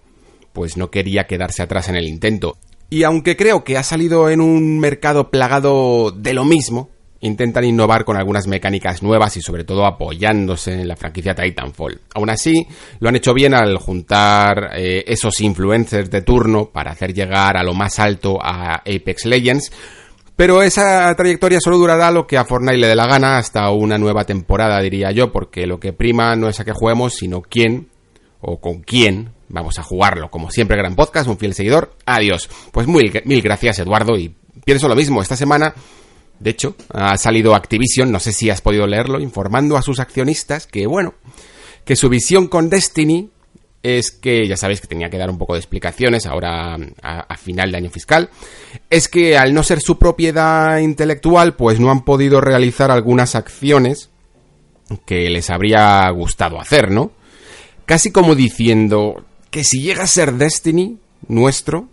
pues no quería quedarse atrás en el intento. Y aunque creo que ha salido en un mercado plagado de lo mismo, intentan innovar con algunas mecánicas nuevas y sobre todo apoyándose en la franquicia Titanfall. Aún así, lo han hecho bien al juntar eh, esos influencers de turno para hacer llegar a lo más alto a Apex Legends, pero esa trayectoria solo durará lo que a Fortnite le dé la gana hasta una nueva temporada, diría yo, porque lo que prima no es a qué juguemos, sino quién o con quién vamos a jugarlo. Como siempre, gran podcast, un fiel seguidor. Adiós. Pues muy, mil gracias, Eduardo, y pienso lo mismo. Esta semana, de hecho, ha salido Activision, no sé si has podido leerlo, informando a sus accionistas que, bueno, que su visión con Destiny es que ya sabéis que tenía que dar un poco de explicaciones ahora a, final de año fiscal, es que al no ser su propiedad intelectual, pues no han podido realizar algunas acciones que les habría gustado hacer, ¿no? Casi como diciendo que si llega a ser Destiny nuestro,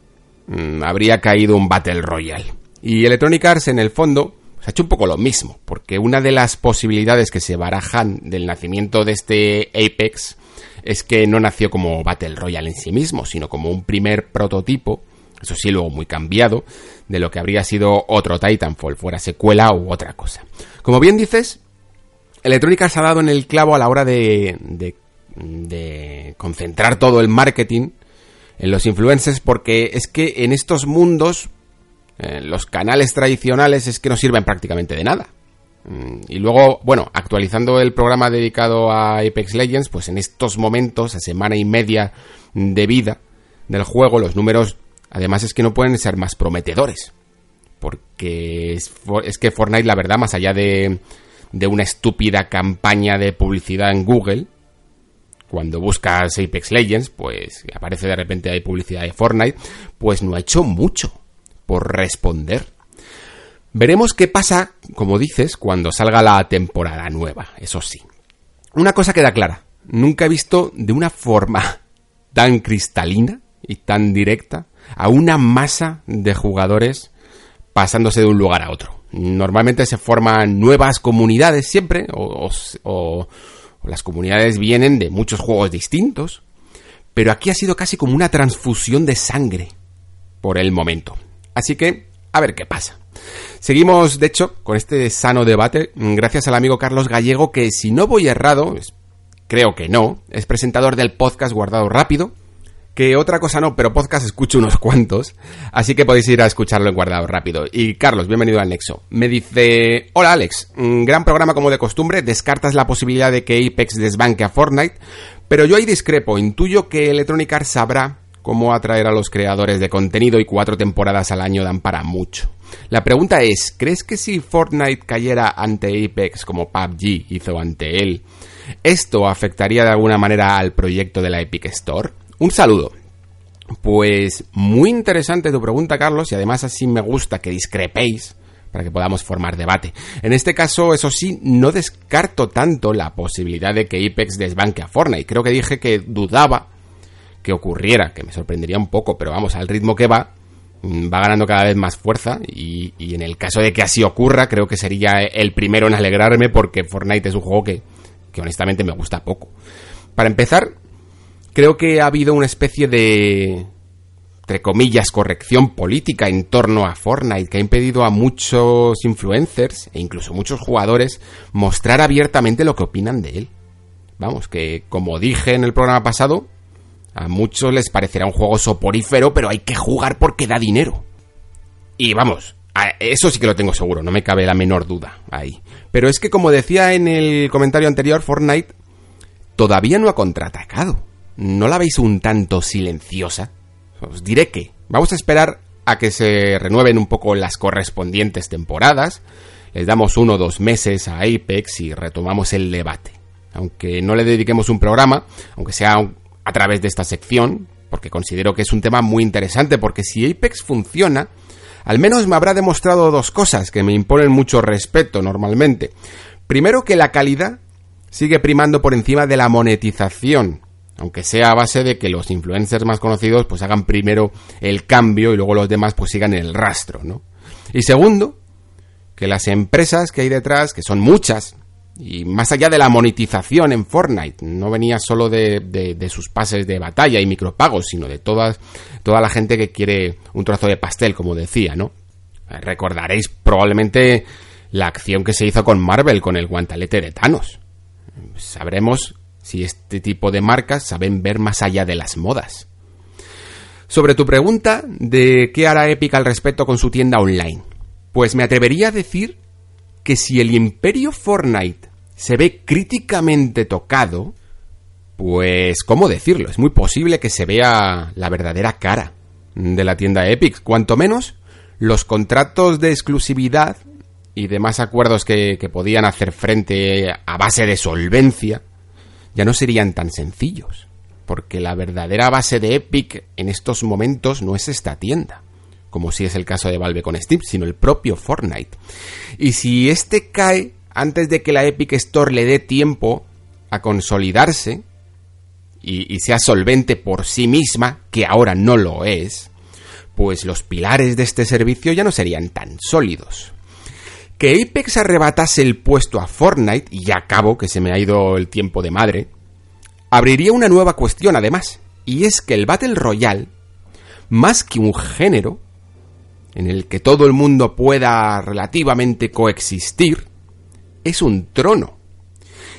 mmm, habría caído un Battle Royale. Y Electronic Arts en el fondo se ha hecho un poco lo mismo, porque una de las posibilidades que se barajan del nacimiento de este Apex es que no nació como Battle Royale en sí mismo, sino como un primer prototipo, eso sí, luego muy cambiado, de lo que habría sido otro Titanfall, fuera secuela u otra cosa. Como bien dices, Electrónica se ha dado en el clavo a la hora de, de, de concentrar todo el marketing en los influencers, porque es que en estos mundos eh, los canales tradicionales es que no sirven prácticamente de nada. Y luego, bueno, actualizando el programa dedicado a Apex Legends, pues en estos momentos, a semana y media de vida del juego, los números, además es que no pueden ser más prometedores. Porque es, es que Fortnite, la verdad, más allá de, de una estúpida campaña de publicidad en Google, cuando buscas Apex Legends, pues aparece de repente hay publicidad de Fortnite, pues no ha hecho mucho por responder. Veremos qué pasa, como dices, cuando salga la temporada nueva, eso sí. Una cosa queda clara, nunca he visto de una forma tan cristalina y tan directa a una masa de jugadores pasándose de un lugar a otro. Normalmente se forman nuevas comunidades siempre, o, las comunidades vienen de muchos juegos distintos, pero aquí ha sido casi como una transfusión de sangre por el momento. Así que, a ver qué pasa. Seguimos, de hecho, con este sano debate, gracias al amigo Carlos Gallego, que si no voy errado, creo que no, es presentador del podcast Guardado Rápido, que otra cosa no, pero podcast escucho unos cuantos, así que podéis ir a escucharlo en guardado rápido. Y Carlos, bienvenido al Nexo. Me dice, hola Alex, un gran programa como de costumbre, descartas la posibilidad de que Apex desbanque a Fortnite, pero yo ahí discrepo, intuyo que Electronic Arts sabrá cómo atraer a los creadores de contenido y cuatro temporadas al año dan para mucho. La pregunta es, ¿crees que si Fortnite cayera ante Apex como PUBG hizo ante él, esto afectaría de alguna manera al proyecto de la Epic Store? Un saludo. Pues muy interesante tu pregunta, Carlos, y además así me gusta que discrepéis para que podamos formar debate. En este caso, eso sí, no descarto tanto la posibilidad de que Apex desbanque a Fortnite. Creo que dije que dudaba que ocurriera, que me sorprendería un poco, pero vamos, al ritmo que va, va ganando cada vez más fuerza y, y en el caso de que así ocurra, creo que sería el primero en alegrarme porque Fortnite es un juego que, que honestamente me gusta poco. Para empezar, creo que ha habido una especie de, entre comillas, corrección política en torno a Fortnite que ha impedido a muchos influencers e incluso muchos jugadores mostrar abiertamente lo que opinan de él. Vamos, que como dije en el programa pasado, a muchos les parecerá un juego soporífero, pero hay que jugar porque da dinero. Y vamos, eso sí que lo tengo seguro, no me cabe la menor duda ahí. Pero es que como decía en el comentario anterior, Fortnite todavía no ha contraatacado. ¿No la veis un tanto silenciosa? Os diré que vamos a esperar a que se renueven un poco las correspondientes temporadas, les damos uno o dos meses a Apex y retomamos el debate. Aunque no le dediquemos un programa, aunque sea a través de esta sección, porque considero que es un tema muy interesante, porque si Apex funciona, al menos me habrá demostrado dos cosas que me imponen mucho respeto normalmente. Primero que la calidad sigue primando por encima de la monetización, aunque sea a base de que los influencers más conocidos pues hagan primero el cambio y luego los demás pues sigan el rastro, ¿no? Y segundo, que las empresas que hay detrás, que son muchas, y más allá de la monetización en Fortnite, no venía solo de, de, sus pases de batalla y micropagos, sino de toda la gente que quiere un trozo de pastel, como decía, ¿no? Recordaréis probablemente la acción que se hizo con Marvel con el guantalete de Thanos. Sabremos si este tipo de marcas saben ver más allá de las modas. Sobre tu pregunta de qué hará Epic al respecto con su tienda online, pues me atrevería a decir que si el imperio Fortnite se ve críticamente tocado, pues, ¿cómo decirlo? Es muy posible que se vea la verdadera cara de la tienda Epic, cuanto menos los contratos de exclusividad y demás acuerdos que, que podían hacer frente a base de solvencia ya no serían tan sencillos, porque la verdadera base de Epic en estos momentos no es esta tienda, como si es el caso de Valve con Steam, sino el propio Fortnite. Y si este cae antes de que la Epic Store le dé tiempo a consolidarse y, y sea solvente por sí misma, que ahora no lo es, pues los pilares de este servicio ya no serían tan sólidos que Apex arrebatase el puesto a Fortnite, y ya acabo, que se me ha ido el tiempo de madre, abriría una nueva cuestión además, y es que el Battle Royale, más que un género, en el que todo el mundo pueda relativamente coexistir, es un trono.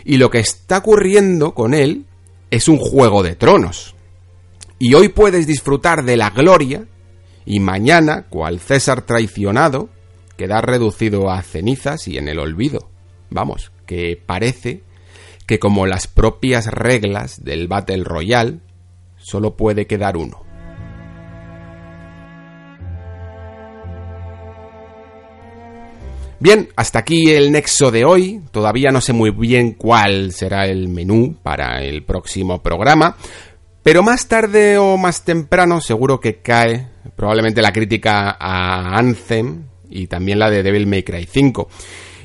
Y lo que está ocurriendo con él es un juego de tronos. Y hoy puedes disfrutar de la gloria, y mañana, cual César traicionado, queda reducido a cenizas y en el olvido. Vamos, que parece que como las propias reglas del Battle Royale, solo puede quedar uno. Bien, hasta aquí el nexo de hoy. Todavía no sé muy bien cuál será el menú para el próximo programa. Pero más tarde o más temprano seguro que cae probablemente la crítica a Anthem, y también la de Devil May Cry 5.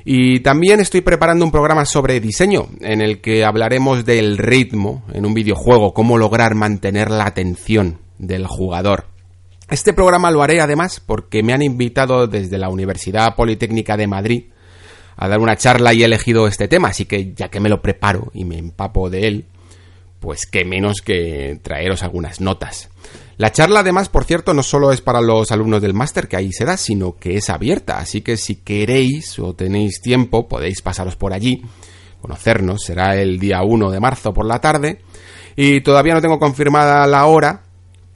Y también estoy preparando un programa sobre diseño, en el que hablaremos del ritmo en un videojuego, cómo lograr mantener la atención del jugador. Este programa lo haré además porque me han invitado desde la Universidad Politécnica de Madrid a dar una charla y he elegido este tema, así que ya que me lo preparo y me empapo de él, pues qué menos que traeros algunas notas. La charla además, por cierto, no solo es para los alumnos del máster que ahí se da, sino que es abierta, así que si queréis o tenéis tiempo podéis pasaros por allí, conocernos, será el día 1 de marzo por la tarde, y todavía no tengo confirmada la hora,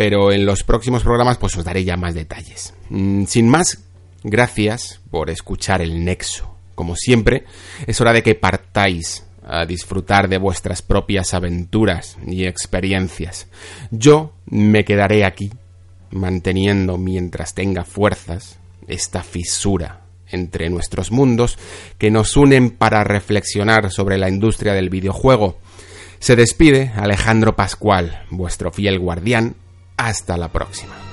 pero en los próximos programas pues os daré ya más detalles. Mm, sin más, gracias por escuchar el Nexo. Como siempre, es hora de que partáis a disfrutar de vuestras propias aventuras y experiencias. Yo me quedaré aquí, manteniendo mientras tenga fuerzas esta fisura entre nuestros mundos que nos unen para reflexionar sobre la industria del videojuego. Se despide Alejandro Pascual, vuestro fiel guardián. Hasta la próxima.